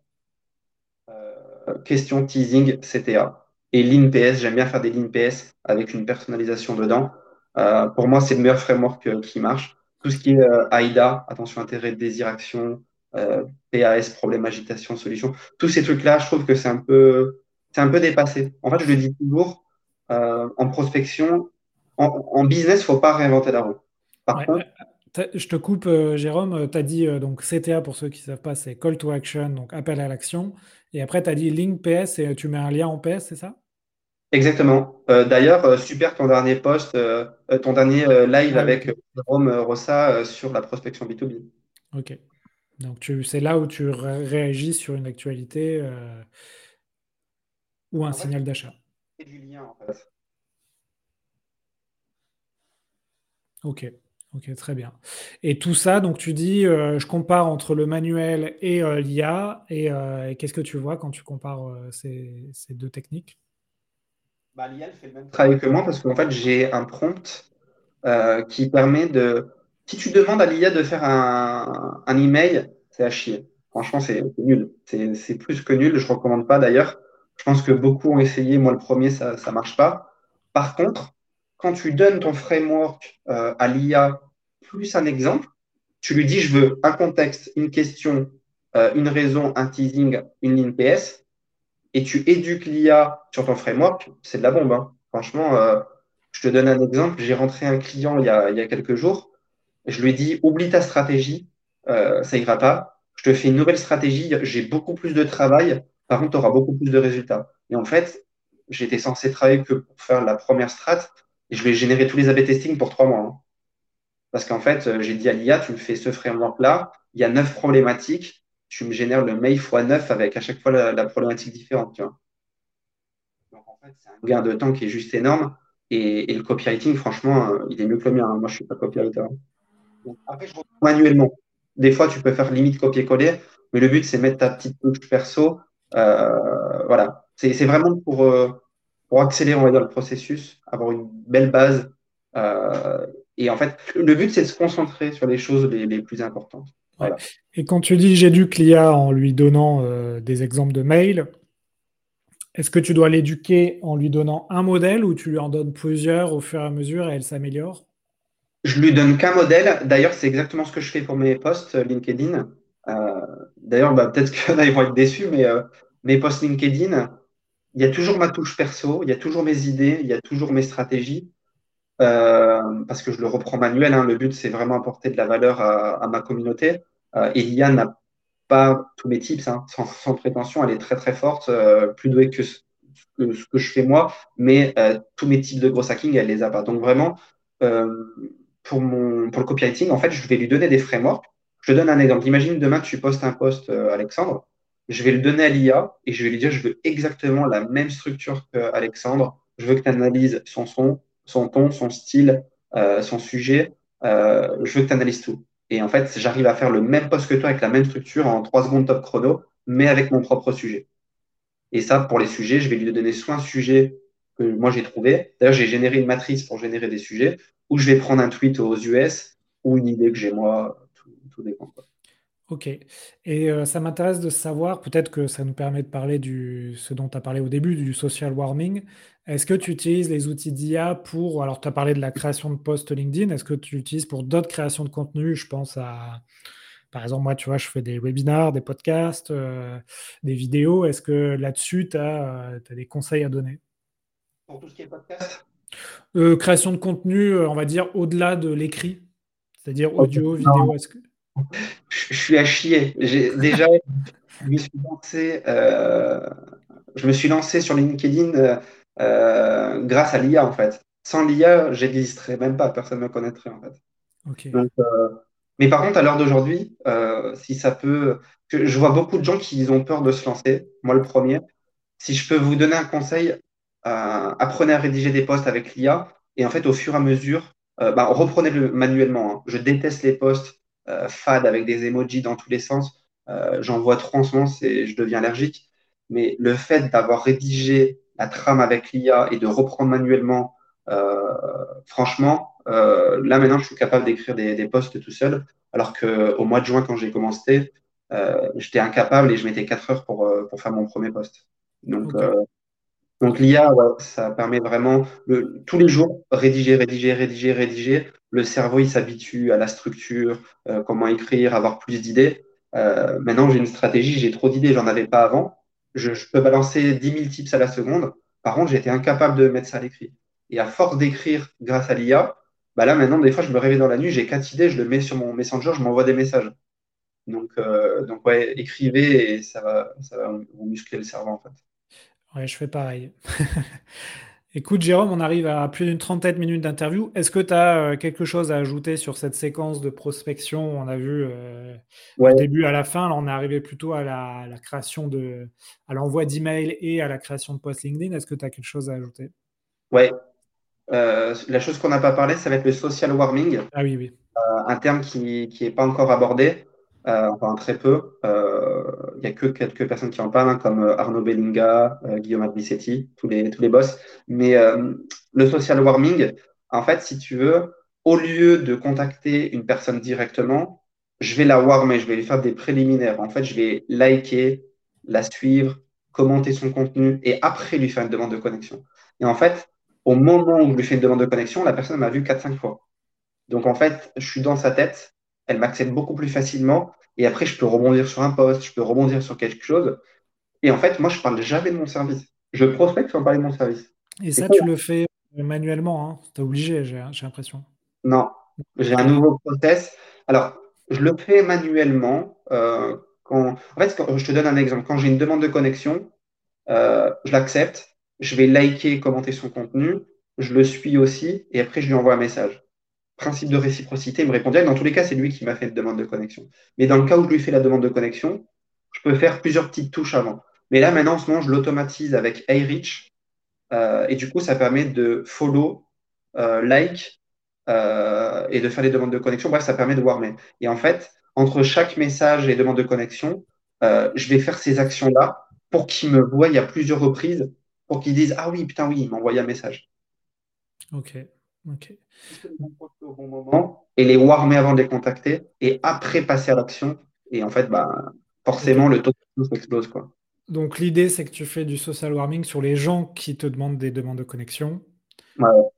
euh, question teasing CTA. Et l'INPS, j'aime bien faire des l'INPS avec une personnalisation dedans. Euh, pour moi, c'est le meilleur framework qui marche. Tout ce qui est AIDA, attention, intérêt, désir, action, PAS, problème, agitation, solution. Tous ces trucs-là, je trouve que c'est un peu, c'est un peu dépassé. En fait, je le dis toujours, en prospection, en, business, il ne faut pas réinventer la roue. Par contre, je te coupe, Jérôme. Tu as dit donc CTA pour ceux qui ne savent pas, c'est Call to Action, donc appel à l'action. Et après, tu as dit Link PS et tu mets un lien en PS, c'est ça? Exactement. Euh, d'ailleurs, euh, super ton dernier post, euh, ton dernier live avec Jérôme Rossa sur la prospection B2B. Ok. Donc c'est là où tu réagis sur une actualité ou un signal d'achat. C'est du lien en fait. Ok. Ok, très bien. Et tout ça, donc tu dis, je compare entre le manuel et l'IA, et, qu'est-ce que tu vois quand tu compares ces deux techniques? Bah, L'IA fait le même travail que moi parce qu'en fait, j'ai un prompt euh, qui permet de. Si tu demandes à l'IA de faire un, email, c'est à chier. Franchement, c'est nul. C'est plus que nul. Je ne recommande pas d'ailleurs. Je pense que beaucoup ont essayé. Moi, le premier, ça ne marche pas. Par contre, quand tu donnes ton framework euh, à l'IA plus un exemple, tu lui dis je veux un contexte, une question, euh, une raison, un teasing, une ligne PS et tu éduques l'IA sur ton framework, c'est de la bombe. Hein. Franchement, euh, je te donne un exemple. J'ai rentré un client il y a quelques jours. Je lui ai dit, oublie ta stratégie, euh, ça ira pas. Je te fais une nouvelle stratégie, j'ai beaucoup plus de travail. Par contre, tu auras beaucoup plus de résultats. Et en fait, j'étais censé travailler que pour faire la première strat et je vais générer tous les A-B testing pour trois mois. Hein. Parce qu'en fait, euh, j'ai dit à l'IA, tu me fais ce framework-là, il y a neuf problématiques, tu me génères le mail x9 avec à chaque fois la, problématique différente. Donc en fait, c'est un gain de temps qui est juste énorme. Et, le copywriting, franchement, euh, il est mieux que le mien. Hein. Moi, je ne suis pas copywriter. Après, je manuellement. Des fois, tu peux faire limite copier-coller, mais le but, c'est mettre ta petite touche perso. Euh, voilà. C'est vraiment pour, euh, pour accélérer, on va dire, le processus, avoir une belle base. et en fait, le but, c'est de se concentrer sur les choses les plus importantes. Et quand tu dis j'éduque l'IA en lui donnant euh, des exemples de mails, est-ce que tu dois l'éduquer en lui donnant un modèle ou tu lui en donnes plusieurs au fur et à mesure et elle s'améliore? Je lui donne qu'un modèle. D'ailleurs, c'est exactement ce que je fais pour mes posts euh, LinkedIn. Euh, d'ailleurs, bah, peut-être qu'ils vont être déçus, mais mes posts LinkedIn, il y a toujours ma touche perso, il y a toujours mes idées, il y a toujours mes stratégies. parce que je le reprends manuel. Hein. Le but, c'est vraiment apporter de la valeur à ma communauté. Euh, Elia n'a pas tous mes tips, hein, sans, prétention, elle est très très forte, euh, plus douée que ce, que je fais moi, mais euh, tous mes types de gros hacking, elle les a pas. Donc vraiment, pour, mon, pour le copywriting, en fait, je vais lui donner des frameworks. Je te donne un exemple. Imagine demain, tu postes un post, Alexandre. Je vais le donner à l'IA et je vais lui dire, je veux exactement la même structure qu'Alexandre. Je veux que tu analyses son son, son ton, son style, son sujet. je veux que tu analyses tout. Et en fait, j'arrive à faire le même poste que toi avec la même structure en 3 secondes top chrono, mais avec mon propre sujet. Et ça, pour les sujets, je vais lui donner soit un sujet que moi j'ai trouvé. D'ailleurs, j'ai généré une matrice pour générer des sujets, ou je vais prendre un tweet aux US, ou une idée que j'ai moi, tout, dépend. Ok. Et euh, ça m'intéresse de savoir, peut-être que ça nous permet de parler du ce dont tu as parlé au début, du social warming. Est-ce que tu utilises les outils d'IA pour, alors tu as parlé de la création de posts LinkedIn, est-ce que tu l'utilises pour d'autres créations de contenu? Je pense à, par exemple, moi, tu vois, je fais des webinars, des podcasts, euh, des vidéos. Est-ce que là-dessus, tu as, euh, des conseils à donner? Pour tout ce qui est podcast? Création de contenu, on va dire, au-delà de l'écrit, c'est-à-dire audio, vidéo. Est-ce que je suis à chier. J'ai déjà, je me suis lancé, euh, je me suis lancé sur LinkedIn euh, euh, grâce à l'IA en fait. Sans l'IA, j'existerais même pas, personne ne me connaîtrait en fait. mais par contre, à l'heure d'aujourd'hui, si ça peut, je vois beaucoup de gens qui ont peur de se lancer. Moi, le premier. Si je peux vous donner un conseil, apprenez à rédiger des posts avec l'IA et en fait, au fur et à mesure, bah, reprenez-le manuellement. Hein. Je déteste les posts euh, fade avec des emojis dans tous les sens. Euh, j'en vois trop en ce moment, je deviens allergique. Mais le fait d'avoir rédigé la trame avec l'IA et de reprendre manuellement, euh, franchement, là maintenant, je suis capable d'écrire des, des posts tout seul. Alors qu'au mois de juin, quand j'ai commencé, j'étais incapable et je mettais 4 heures pour, pour faire mon premier post. Donc, Donc l'IA, ça permet vraiment tous les jours rédiger, rédiger, rédiger, rédiger. Le cerveau, il s'habitue à la structure, euh, comment écrire, avoir plus d'idées. Euh, maintenant, j'ai une stratégie, j'ai trop d'idées, j'en avais pas avant. Je, je, peux balancer 10 000 tips à la seconde. Par contre, j'étais incapable de mettre ça à l'écrit. Et à force d'écrire grâce à l'IA, bah là maintenant, des fois, je me réveille dans la nuit, j'ai quatre idées, je le mets sur mon Messenger, je m'envoie des messages. Donc, euh, donc ouais, écrivez et ça va, ça va vous muscler le cerveau en fait. Ouais, je fais pareil. Écoute, Jérôme, on arrive à plus d'une trentaine de minutes d'interview. Est-ce que tu as euh, quelque chose à ajouter sur cette séquence de prospection? On a vu euh, du début à la fin. Là, on est arrivé plutôt à la, création de, à l'envoi d'emails et à la création de posts LinkedIn. Est-ce que tu as quelque chose à ajouter? Ouais. Euh, la chose qu'on n'a pas parlé, ça va être le social warming. Ah oui, oui. un terme qui n'est pas encore abordé. Euh, enfin très peu. Il euh, n'y a que quelques personnes qui en parlent, hein, comme euh, Arnaud Bellinga, Guillaume Adricetti, tous les, tous les boss. Mais le social warming, en fait, si tu veux, au lieu de contacter une personne directement, je vais la warmer, je vais lui faire des préliminaires. En fait, je vais liker, la suivre, commenter son contenu et après lui faire une demande de connexion. Et en fait, au moment où je lui fais une demande de connexion, la personne m'a vu 4-5 fois. Donc en fait, je suis dans sa tête, elle m'accède beaucoup plus facilement. Et après, je peux rebondir sur un poste, je peux rebondir sur quelque chose. Et en fait, moi, je parle jamais de mon service. Je prospecte sans parler de mon service. Et ça, tu le fais manuellement, hein es obligé, j'ai l'impression. Non, j'ai un nouveau process. Alors, je le fais manuellement. Euh, quand... En fait, je te donne un exemple. Quand j'ai une demande de connexion, euh, je l'accepte, je vais liker, commenter son contenu, je le suis aussi, et après, je lui envoie un message principe de réciprocité, il me répond Dans tous les cas, c'est lui qui m'a fait une demande de connexion. Mais dans le cas où je lui fais la demande de connexion, je peux faire plusieurs petites touches avant. Mais là, maintenant, en je l'automatise avec iReach. Euh, et du coup, ça permet de follow, euh, like euh, et de faire les demandes de connexion. Bref, ça permet de warmer. Et en fait, entre chaque message et demande de connexion, je vais faire ces actions-là pour qu'il me voie à plusieurs reprises, pour qu'il dise Ah oui, putain, oui, il m'a envoyé un message. Ok. Ok. Au bon moment et les warmer avant de les contacter et après passer à l'action. Et en fait, bah, forcément, le taux de explose. Quoi. Donc, l'idée, c'est que tu fais du social warming sur les gens qui te demandent des demandes de connexion.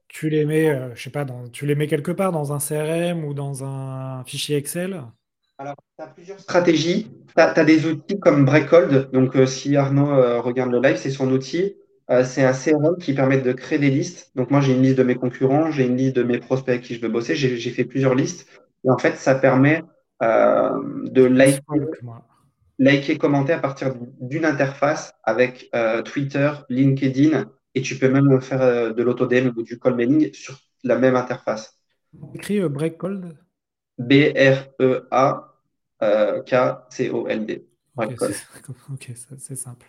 Tu les mets, euh, je sais pas, dans, tu les mets quelque part dans un CRM ou dans un fichier Excel? Alors, tu as plusieurs stratégies. Tu as, des outils comme Breakhold. Donc, euh, si Arnaud euh, regarde le live, c'est son outil. Euh, c'est un CRM qui permet de créer des listes. Donc moi, j'ai une liste de mes concurrents, j'ai une liste de mes prospects avec qui je veux bosser. J'ai fait plusieurs listes. Et en fait, ça permet euh, de liker, liker, commenter à partir d'une interface avec euh, Twitter, LinkedIn. Et tu peux même faire de l'autodem ou du call mailing sur la même interface. Écrit Breakcold B-R-E-A-K-C-O-L-D. Ok, c'est simple.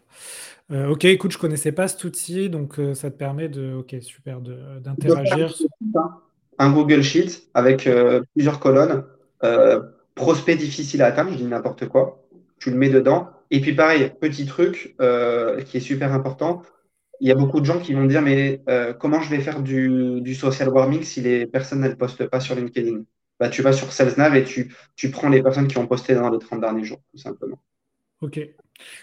Euh, ok, écoute, je connaissais pas cet outil, donc euh, ça te permet de, ok, super, d'interagir. Un Google Sheet avec euh, plusieurs colonnes, prospect difficile à atteindre, je dis n'importe quoi. Tu le mets dedans. Et puis pareil, petit truc qui est super important. Il y a beaucoup de gens qui vont dire, mais comment je vais faire du, social warming si les personnes ne postent pas sur LinkedIn? Bah, Tu vas sur SalesNav et tu, tu prends les personnes qui ont posté dans les 30 derniers jours, tout simplement. Ok.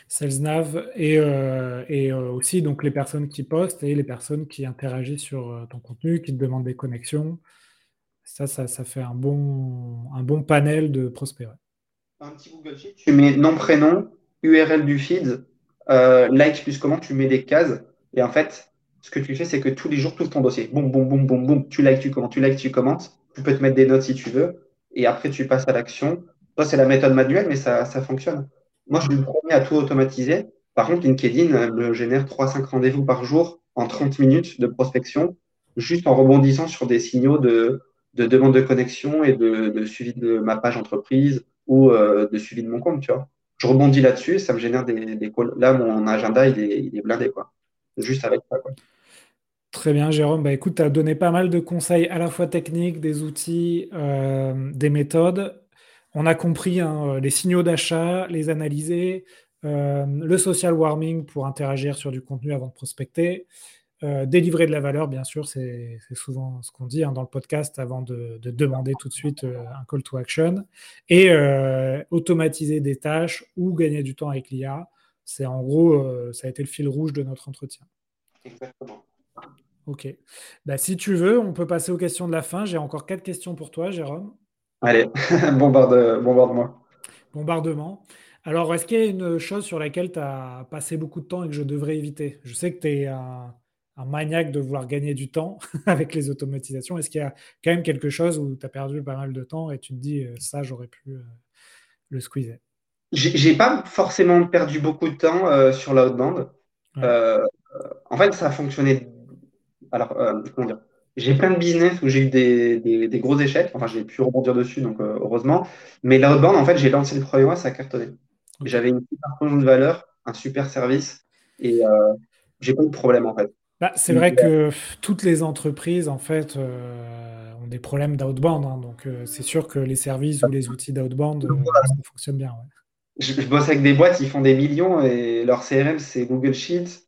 SalesNav et, euh, et euh, aussi donc les personnes qui postent et les personnes qui interagissent sur euh, ton contenu, qui te demandent des connexions. Ça, ça, fait un bon, un bon panel de prospects. Un petit Google Sheet, tu mets nom, prénom, URL du feed, like plus comment, tu mets des cases. Et en fait, ce que tu fais, c'est que tous les jours, tout ton dossier. Boum, boum, boum, boum, boum, tu likes, tu commentes, tu likes, tu commentes. Tu peux te mettre des notes si tu veux. Et après, tu passes à l'action. Toi, c'est la méthode manuelle, mais ça fonctionne. Moi, je le premier à tout automatiser. Par contre, LinkedIn euh, me génère 3-5 rendez-vous par jour en 30 minutes de prospection, juste en rebondissant sur des signaux de, demande de connexion et de, suivi de ma page entreprise ou euh, de suivi de mon compte. Je rebondis là-dessus, ça me génère des, des. Là, mon agenda, il est, blindé. Juste avec ça. Très bien, Jérôme. Bah, écoute, tu as donné pas mal de conseils à la fois techniques, des outils, euh, des méthodes. On a compris hein, euh, les signaux d'achat, les analyser, euh, le social warming pour interagir sur du contenu avant de prospecter, euh, délivrer de la valeur, bien sûr, c'est souvent ce qu'on dit hein, dans le podcast avant de, demander tout de suite un call to action, et automatiser des tâches ou gagner du temps avec l'IA. C'est en gros, ça a été le fil rouge de notre entretien. Exactement. Ok. Bah, si tu veux, on peut passer aux questions de la fin. J'ai encore quatre questions pour toi, Jérôme. Allez, bombarde, bombarde-moi. Bombardement. Alors, est-ce qu'il y a une chose sur laquelle tu as passé beaucoup de temps et que je devrais éviter? Je sais que tu es un, maniaque de vouloir gagner du temps avec les automatisations. Est-ce qu'il y a quand même quelque chose où tu as perdu pas mal de temps et tu te dis, euh, ça, j'aurais pu euh, le squeezer? J'ai pas forcément perdu beaucoup de temps euh, sur l'outbound. en fait, ça a fonctionné. Alors, comment dire? J'ai plein de business où j'ai eu des, gros échecs. Enfin, j'ai pu rebondir dessus, donc heureusement. Mais l'outbound, en fait, j'ai lancé le premier mois, ça a cartonné. J'avais une super de valeur, un super service et euh, j'ai pas eu de problème en fait. Bah, c'est vrai que toutes les entreprises en fait euh, ont des problèmes d'outbound, hein. donc euh, c'est sûr que les services ou les outils d'outbound fonctionnent bien. Je, bosse avec des boîtes qui font des millions et leur CRM c'est Google Sheets.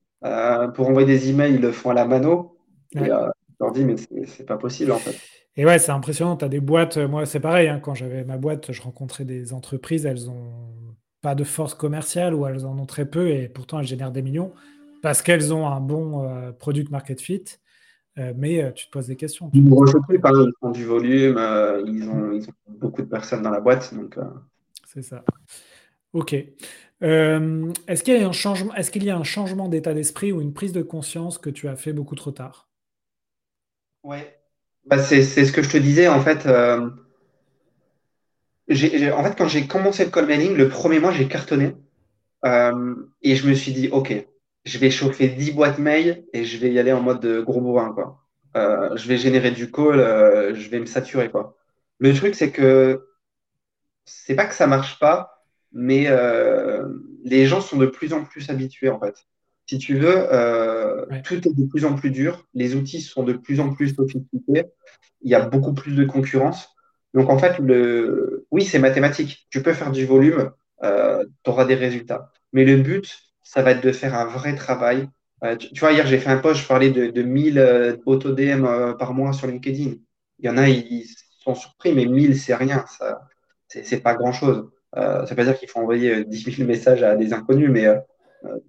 pour envoyer des emails, ils le font à la mano. Et, je leur dis mais c'est pas possible en fait. Et ouais, c'est impressionnant. Tu as des boîtes, moi c'est pareil, hein. quand j'avais ma boîte, je rencontrais des entreprises, elles ont pas de force commerciale ou elles en ont très peu et pourtant elles génèrent des millions parce qu'elles ont un bon euh, product market fit. Euh, mais euh, tu te poses des questions. Ils, ont du volume, ils ont, beaucoup de personnes dans la boîte. Donc, C'est ça. Ok. est-ce qu'il y a un changement, est-ce qu'il y a un changement d'état d'esprit ou une prise de conscience que tu as fait beaucoup trop tard? Ouais. Bah, c'est, ce que je te disais en fait en fait, quand j'ai commencé le call mailing, le premier mois, j'ai cartonné. Euh, et je me suis dit, OK, je vais chauffer 10 boîtes mail et je vais y aller en mode gros bourrin, quoi. Euh, je vais générer du call, euh, je vais me saturer, quoi. Le truc, c'est que c'est pas que ça marche pas, mais les gens sont de plus en plus habitués, en fait. Si tu veux, tout est de plus en plus dur, les outils sont de plus en plus sophistiqués, il y a beaucoup plus de concurrence. Donc en fait, le... oui, c'est mathématique. Tu peux faire du volume, euh, tu auras des résultats. Mais le but, ça va être de faire un vrai travail. Euh, tu, vois, hier, j'ai fait un post, je parlais de, de 1000 euh, auto-DM euh, par mois sur LinkedIn. Il y en a, ils, sont surpris, mais 1000, c'est rien. Ça, c'est pas grand-chose. ça veut pas dire qu'il faut envoyer 10 000 messages à des inconnus, mais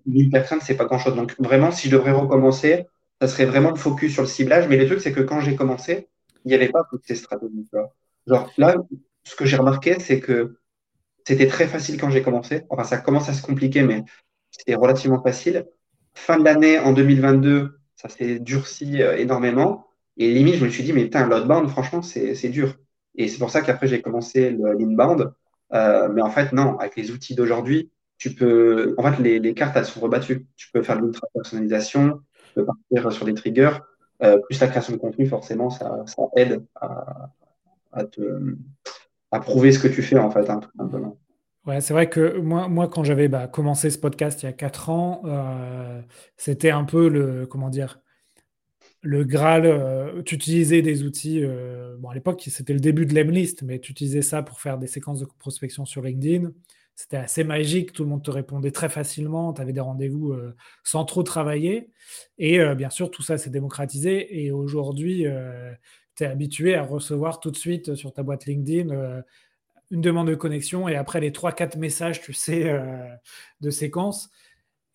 1000 personnes, c'est pas grand-chose. Donc vraiment, si je devrais recommencer, ça serait vraiment de focus sur le ciblage. Mais le truc, c'est que quand j'ai commencé, il n'y avait pas toutes ces stratégies. Vois. Genre là, ce que j'ai remarqué, c'est que c'était très facile quand j'ai commencé. Enfin, ça commence à se compliquer, mais c'était relativement facile. Fin de l'année, en 2022, ça s'est durci euh, énormément. Et limite, je me suis dit, mais putain, l'outbound, franchement, c'est dur. Et c'est pour ça qu'après, j'ai commencé l'inbound. Euh, mais en fait, non, avec les outils d'aujourd'hui, tu peux. En fait, les, les, cartes, elles sont rebattues. Tu peux faire de l'ultra-personnalisation, tu peux partir sur des triggers. Euh, plus la création de contenu, forcément, ça, ça aide à, te, à prouver ce que tu fais, en fait, hein, tout. Ouais, c'est vrai que moi, moi quand j'avais bah, commencé ce podcast il y a 4 ans, euh, c'était un peu le, comment dire, le Graal. Euh, tu utilisais des outils, bon, à l'époque, c'était le début de l'Emlist, mais tu utilisais ça pour faire des séquences de prospection sur LinkedIn. C'était assez magique, tout le monde te répondait très facilement, tu avais des rendez-vous sans trop travailler. Et bien sûr, tout ça s'est démocratisé. Et aujourd'hui, tu es habitué à recevoir tout de suite sur ta boîte LinkedIn euh, une demande de connexion et après les 3-4 messages, tu sais, euh, de séquence.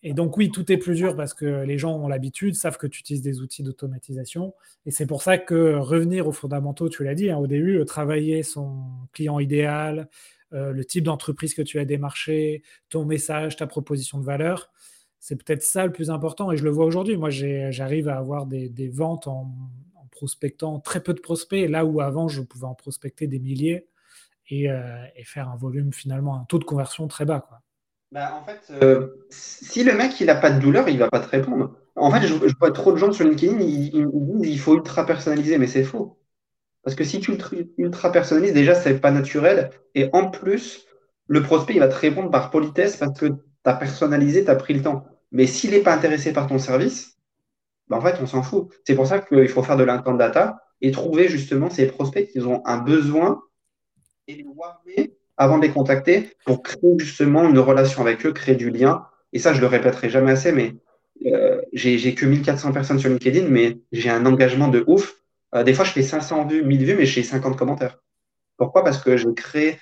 Et donc oui, tout est plus dur parce que les gens ont l'habitude, savent que tu utilises des outils d'automatisation. Et c'est pour ça que revenir aux fondamentaux, tu l'as dit hein, au début, euh, travailler son client idéal, le type d'entreprise que tu as démarché, ton message, ta proposition de valeur, c'est peut-être ça le plus important. Et je le vois aujourd'hui. Moi, j'arrive à avoir des, ventes en, prospectant très peu de prospects, là où avant je pouvais en prospecter des milliers et, euh, faire un volume finalement, un taux de conversion très bas. Bah, en fait, euh, si le mec il n'a pas de douleur, il va pas te répondre. En fait, je, vois trop de gens sur LinkedIn, ils, disent il faut ultra personnaliser, mais c'est faux. Parce que si tu ultra personnalises, déjà, c'est pas naturel. Et en plus, le prospect, il va te répondre par politesse parce que tu as personnalisé, tu as pris le temps. Mais s'il n'est pas intéressé par ton service, bah, en fait, on s'en fout. C'est pour ça qu'il faut faire de l'intent data et trouver justement ces prospects qui ont un besoin et les warmer avant de les contacter pour créer justement une relation avec eux, créer du lien. Et ça, je le répéterai jamais assez, mais euh, j'ai que 1400 personnes sur LinkedIn, mais j'ai un engagement de ouf. Euh, des fois, je fais 500 vues, 1000 vues, mais j'ai 50 commentaires. Pourquoi? Parce que je crée.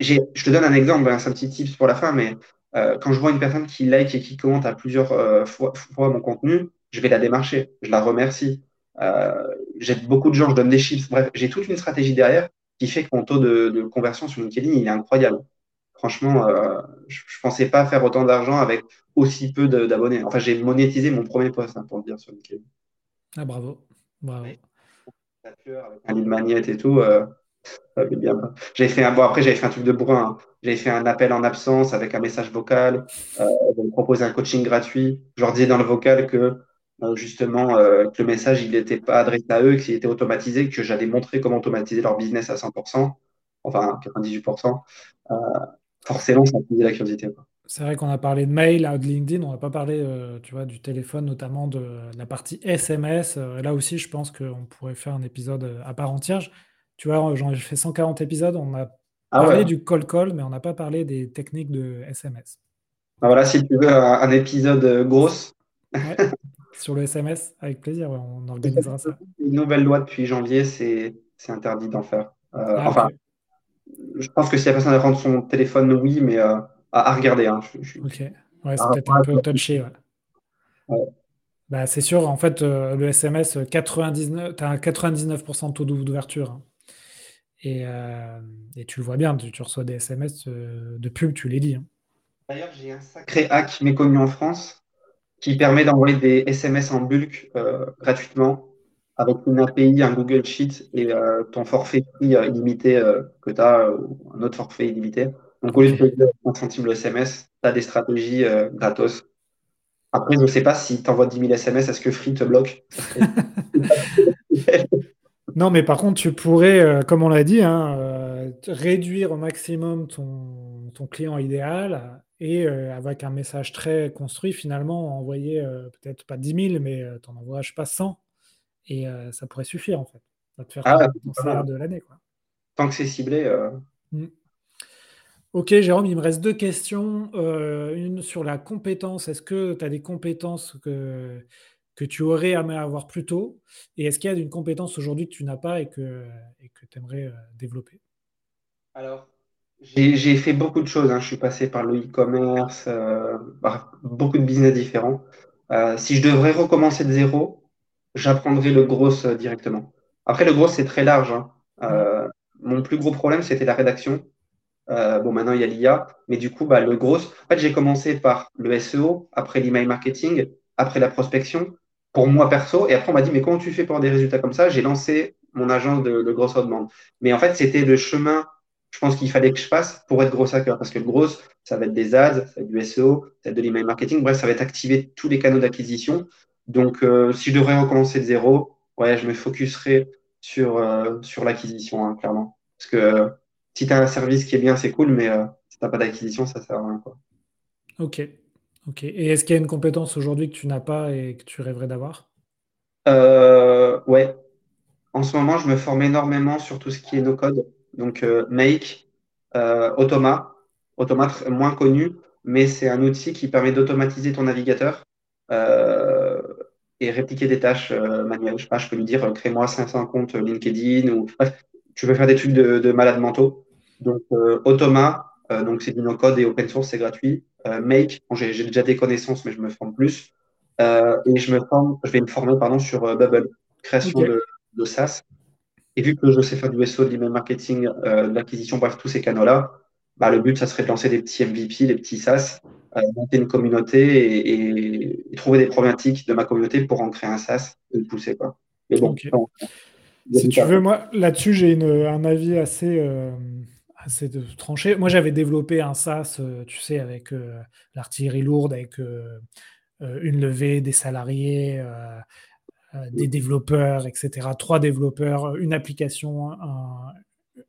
Je te donne un exemple, c'est un petit tips pour la fin, mais euh, quand je vois une personne qui like et qui commente à plusieurs fois, mon contenu, je vais la démarcher, je la remercie. Euh, j'aide beaucoup de gens, je donne des chiffres. Bref, j'ai toute une stratégie derrière qui fait que mon taux de, conversion sur LinkedIn, il est incroyable. Franchement, euh, je ne pensais pas faire autant d'argent avec aussi peu d'abonnés. Enfin, j'ai monétisé mon premier poste, hein, pour le dire, sur LinkedIn. Ah, bravo. bravo. Avec un lead magnet et tout. Euh, bien. J'avais fait un, bon, après, j'avais fait un truc de brun. Hein. J'avais fait un appel en absence avec un message vocal. Euh, me proposer un coaching gratuit. Je leur disais dans le vocal que euh, justement euh, que le message il n'était pas adressé à eux, qu'il était automatisé, que j'allais montrer comment automatiser leur business à 100%, enfin 98%. Euh, forcément, ça a attisé la curiosité. C'est vrai qu'on a parlé de mail, de LinkedIn, on n'a pas parlé tu vois, du téléphone, notamment de, la partie SMS. là aussi, je pense qu'on pourrait faire un épisode à part entière. Tu vois, j'en ai fait 140 épisodes, on a ah parlé du call call, mais on n'a pas parlé des techniques de SMS. Ah, voilà, si tu veux un, épisode gros. sur le SMS, avec plaisir, on organisera ça. Une nouvelle loi depuis janvier, c'est interdit d'en faire. Euh, ah, enfin, je pense que si la personne rentre son téléphone, oui, mais euh, à, regarder. Hein, Ok, ouais, c'est peut-être un peu touché. Bah, c'est sûr, en fait, euh, le SMS, 99, tu as un 99% de taux d'ouverture. Hein. Et, et, tu le vois bien, tu, reçois des SMS de pub, tu les dis. Hein. D'ailleurs, j'ai un sacré hack méconnu en France qui permet d'envoyer des SMS en bulk euh, gratuitement avec une API, un Google Sheet et euh, ton forfait euh, illimité que tu as, ou un autre forfait illimité. Donc, au lieu de payer 1 centime le SMS, tu as des stratégies gratos. Après, je ne sais pas si tu envoies 10 000 SMS, est-ce que Free te bloque? Non, mais par contre, tu pourrais, comme on l'a dit, hein, réduire au maximum ton, ton client idéal et euh, avec un message très construit, finalement, envoyer euh, peut-être pas 10 000, mais euh, tu en envoies, je sais pas, 100. Et ça pourrait suffire, en fait. Ça te faire ah, de l'année. Tant que c'est ciblé. Mmh. Ok, Jérôme, il me reste deux questions. une sur la compétence. Est-ce que tu as des compétences que, que tu aurais aimé avoir plus tôt? Et est-ce qu'il y a une compétence aujourd'hui que tu n'as pas et que tu aimerais développer? Alors, j'ai fait beaucoup de choses. Hein. Je suis passé par le e-commerce, euh, beaucoup de business différents. Euh, si je devrais recommencer de zéro, j'apprendrais le gros euh, directement. Après, le gros, c'est très large. Hein. Euh, mon plus gros problème, c'était la rédaction. Euh, bon, maintenant, il y a l'IA. Mais du coup, bah, le gros, en fait, j'ai commencé par le SEO, après l'email marketing, après la prospection, pour moi perso. Et après, on m'a dit, mais comment tu fais pour des résultats comme ça? J'ai lancé mon agence de, grosse demande. Mais en fait, c'était le chemin je pense qu'il fallait que je fasse pour être gros hacker. Parce que le gros, ça va être des ads, ça va être du SEO, ça va être de l'email marketing. Bref, ça va être activer tous les canaux d'acquisition. Donc, euh, si je devrais recommencer de zéro, ouais, je me focuserai sur, euh, sur l'acquisition, hein, clairement. Parce que si tu as un service qui est bien, c'est cool, mais si tu n'as pas d'acquisition, ça ne sert à rien. Quoi. Ok. ok. Et est-ce qu'il y a une compétence aujourd'hui que tu n'as pas et que tu rêverais d'avoir? Ouais. En ce moment, je me forme énormément sur tout ce qui est no-code. Donc, euh, Make, euh, Automa, Automa moins connu, mais c'est un outil qui permet d'automatiser ton navigateur euh, et répliquer des tâches manuelles. Je sais pas, je peux lui dire crée-moi 500 comptes LinkedIn ou tu veux faire des trucs de, de malade mentaux. Donc, Automa, donc c'est du no-code et open source, c'est gratuit. Make, j'ai déjà des connaissances, mais je me forme plus. et je me forme, je vais me former pardon sur Bubble, création de, de SaaS. Et vu que je sais faire du SEO, de l'email marketing, euh, de l'acquisition, bref, tous ces canaux-là, bah, le but, ça serait de lancer des petits MVP, des petits SaaS, euh, monter une communauté et, trouver des problématiques de ma communauté pour en créer un SaaS et le pousser. Quoi. Mais bon, si tu veux, moi, là-dessus, j'ai un avis assez, euh, assez tranché. Moi, j'avais développé un SaaS, euh, tu sais, avec euh, l'artillerie lourde, avec une levée des salariés des développeurs, etc. Trois développeurs, une application,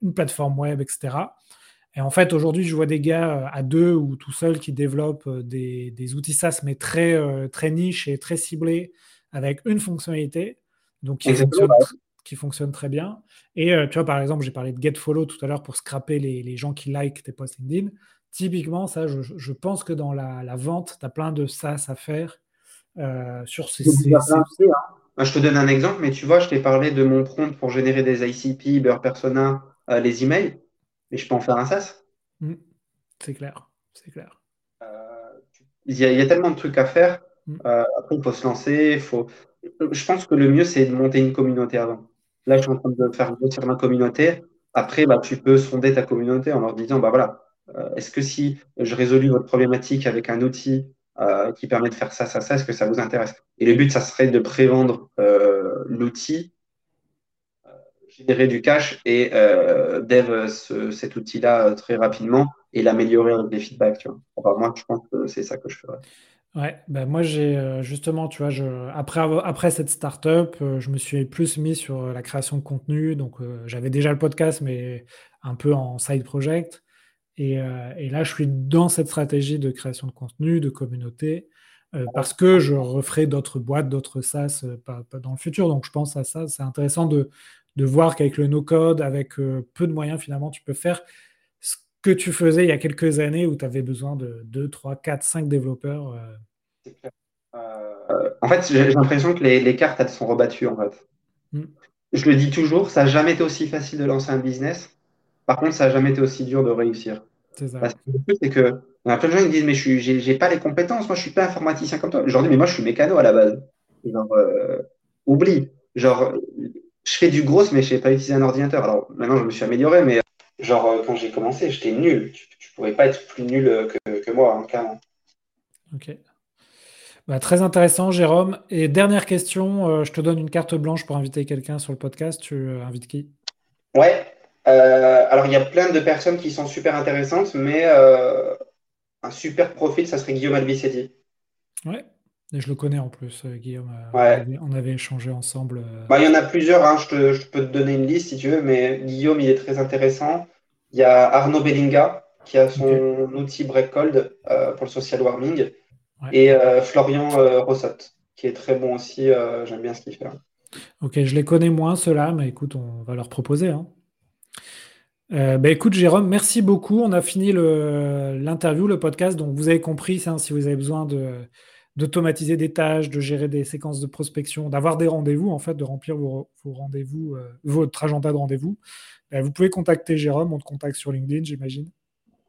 une plateforme web, etc. Et en fait, aujourd'hui, je vois des gars à deux ou tout seuls qui développent des, outils SaaS, mais très, très niche et très ciblés, avec une fonctionnalité, donc qui, fonctionne, très bien. Et tu vois, par exemple, j'ai parlé de GetFollow tout à l'heure pour scraper les, gens qui like tes posts LinkedIn. Typiquement, ça, je, pense que dans la, vente, tu as plein de SaaS à faire sur ces, je te donne un exemple, mais tu vois, je t'ai parlé de mon prompt pour générer des ICP, Beurre Persona, euh, les emails, mais je peux en faire un SaaS. Mm. c'est clair, c'est clair. Euh, il y, a tellement de trucs à faire. Mm. après, il faut se lancer. Faut... Je pense que le mieux, c'est de monter une communauté avant. Là, je suis en train de faire grossir ma communauté. Après, bah, tu peux sonder ta communauté en leur disant, bah voilà, est-ce que si je résolus votre problématique avec un outil qui permet de faire ça, ça, ça, est-ce que ça vous intéresse? Et le but, ça serait de prévendre l'outil générer du cash et euh, dev cet outil-là euh, très rapidement et l'améliorer avec des feedbacks. Tu vois. moi, je pense que c'est ça que je ferais. Ouais, ben moi j'ai euh, justement, tu vois, après, après cette startup, je me suis plus mis sur la création de contenu. Donc j'avais déjà le podcast, mais un peu en side project. Et, là, je suis dans cette stratégie de création de contenu, de communauté, parce que je referai d'autres boîtes, d'autres SaaS dans le futur. Donc je pense à ça. C'est intéressant de, voir qu'avec le no-code, avec euh, peu de moyens, finalement, tu peux faire que tu faisais il y a quelques années où tu avais besoin de 2, 3, 4, 5 développeurs. Euh? Euh, en fait, j'ai l'impression que les, cartes, elles sont rebattues, en fait. Hmm. Je le dis toujours, ça n'a jamais été aussi facile de lancer un business. Par contre, ça n'a jamais été aussi dur de réussir. C'est ça. Parce que c'est que il y a plein de gens qui disent mais je n'ai pas les compétences, moi je suis pas informaticien comme toi. Je leur dis mais moi je suis mécano à la base. Genre oublie. Genre je fais du gros, mais je sais pas utiliser un ordinateur. Alors maintenant, je me suis amélioré, mais genre, euh, quand j'ai commencé, j'étais nul. Tu, ne pourrais pas être plus nul euh, que, moi, hein, clairement. Ok. Bah, très intéressant, Jérôme. Et dernière question, euh, je te donne une carte blanche pour inviter quelqu'un sur le podcast. Tu invites qui? Ouais. alors, il y a plein de personnes qui sont super intéressantes, mais un super profil, ça serait Guillaume Albicetti. Ouais, je le connais en plus, Guillaume. Euh, on, avait, échangé ensemble. Bah, il y en a plusieurs, hein. je, peux te donner une liste si tu veux, mais Guillaume, il est très intéressant. Il y a Arnaud Bellinga, qui a son outil Breakcold pour le social warming. Et Florian Rossot, qui est très bon aussi. J'aime bien ce qu'il fait. Hein. Ok, je les connais moins, ceux-là, mais écoute, on va leur proposer. Hein. bah écoute, Jérôme, merci beaucoup. On a fini l'interview, le, podcast. Donc, vous avez compris, si vous avez besoin de d'automatiser des tâches, de gérer des séquences de prospection, d'avoir des rendez-vous, en fait, de remplir vos, rendez-vous, euh, votre agenda de rendez-vous, vous pouvez contacter Jérôme, on te contacte sur LinkedIn, j'imagine.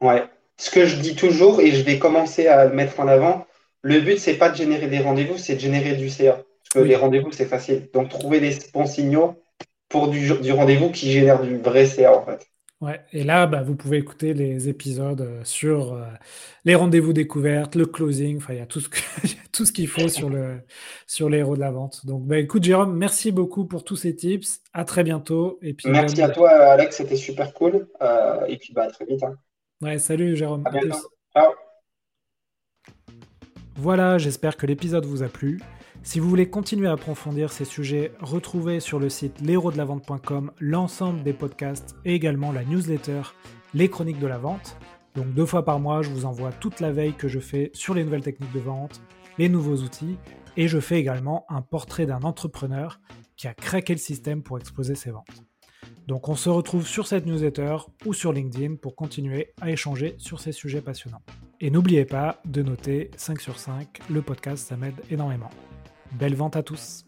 Ouais. Ce que je dis toujours, et je vais commencer à le mettre en avant, le but, c'est pas de générer des rendez-vous, c'est de générer du CA. Parce que les rendez-vous, c'est facile. Donc, trouver des bons signaux pour du, du rendez-vous qui génère du vrai CA, en fait. Ouais, et là, bah, vous pouvez écouter les épisodes euh, sur euh, les rendez-vous découvertes, le closing, enfin, il y a tout ce, qu'il faut sur, le, sur les héros de la vente. Donc, bah, écoute, Jérôme, merci beaucoup pour tous ces tips. À très bientôt. Et puis, merci à toi, Alex, c'était super cool. Euh, et puis, bah, à très vite. Hein. Ouais, salut, Jérôme. À, bientôt. Ciao. Voilà, j'espère que l'épisode vous a plu. Si vous voulez continuer à approfondir ces sujets, retrouvez sur le site l'héros-de-la-vente.com l'ensemble des podcasts et également la newsletter Les Chroniques de la Vente. Donc deux fois par mois, je vous envoie toute la veille que je fais sur les nouvelles techniques de vente, les nouveaux outils, et je fais également un portrait d'un entrepreneur qui a craqué le système pour exploser ses ventes. Donc on se retrouve sur cette newsletter ou sur LinkedIn pour continuer à échanger sur ces sujets passionnants. Et n'oubliez pas de noter 5 sur 5, le podcast ça m'aide énormément. Belle vente à tous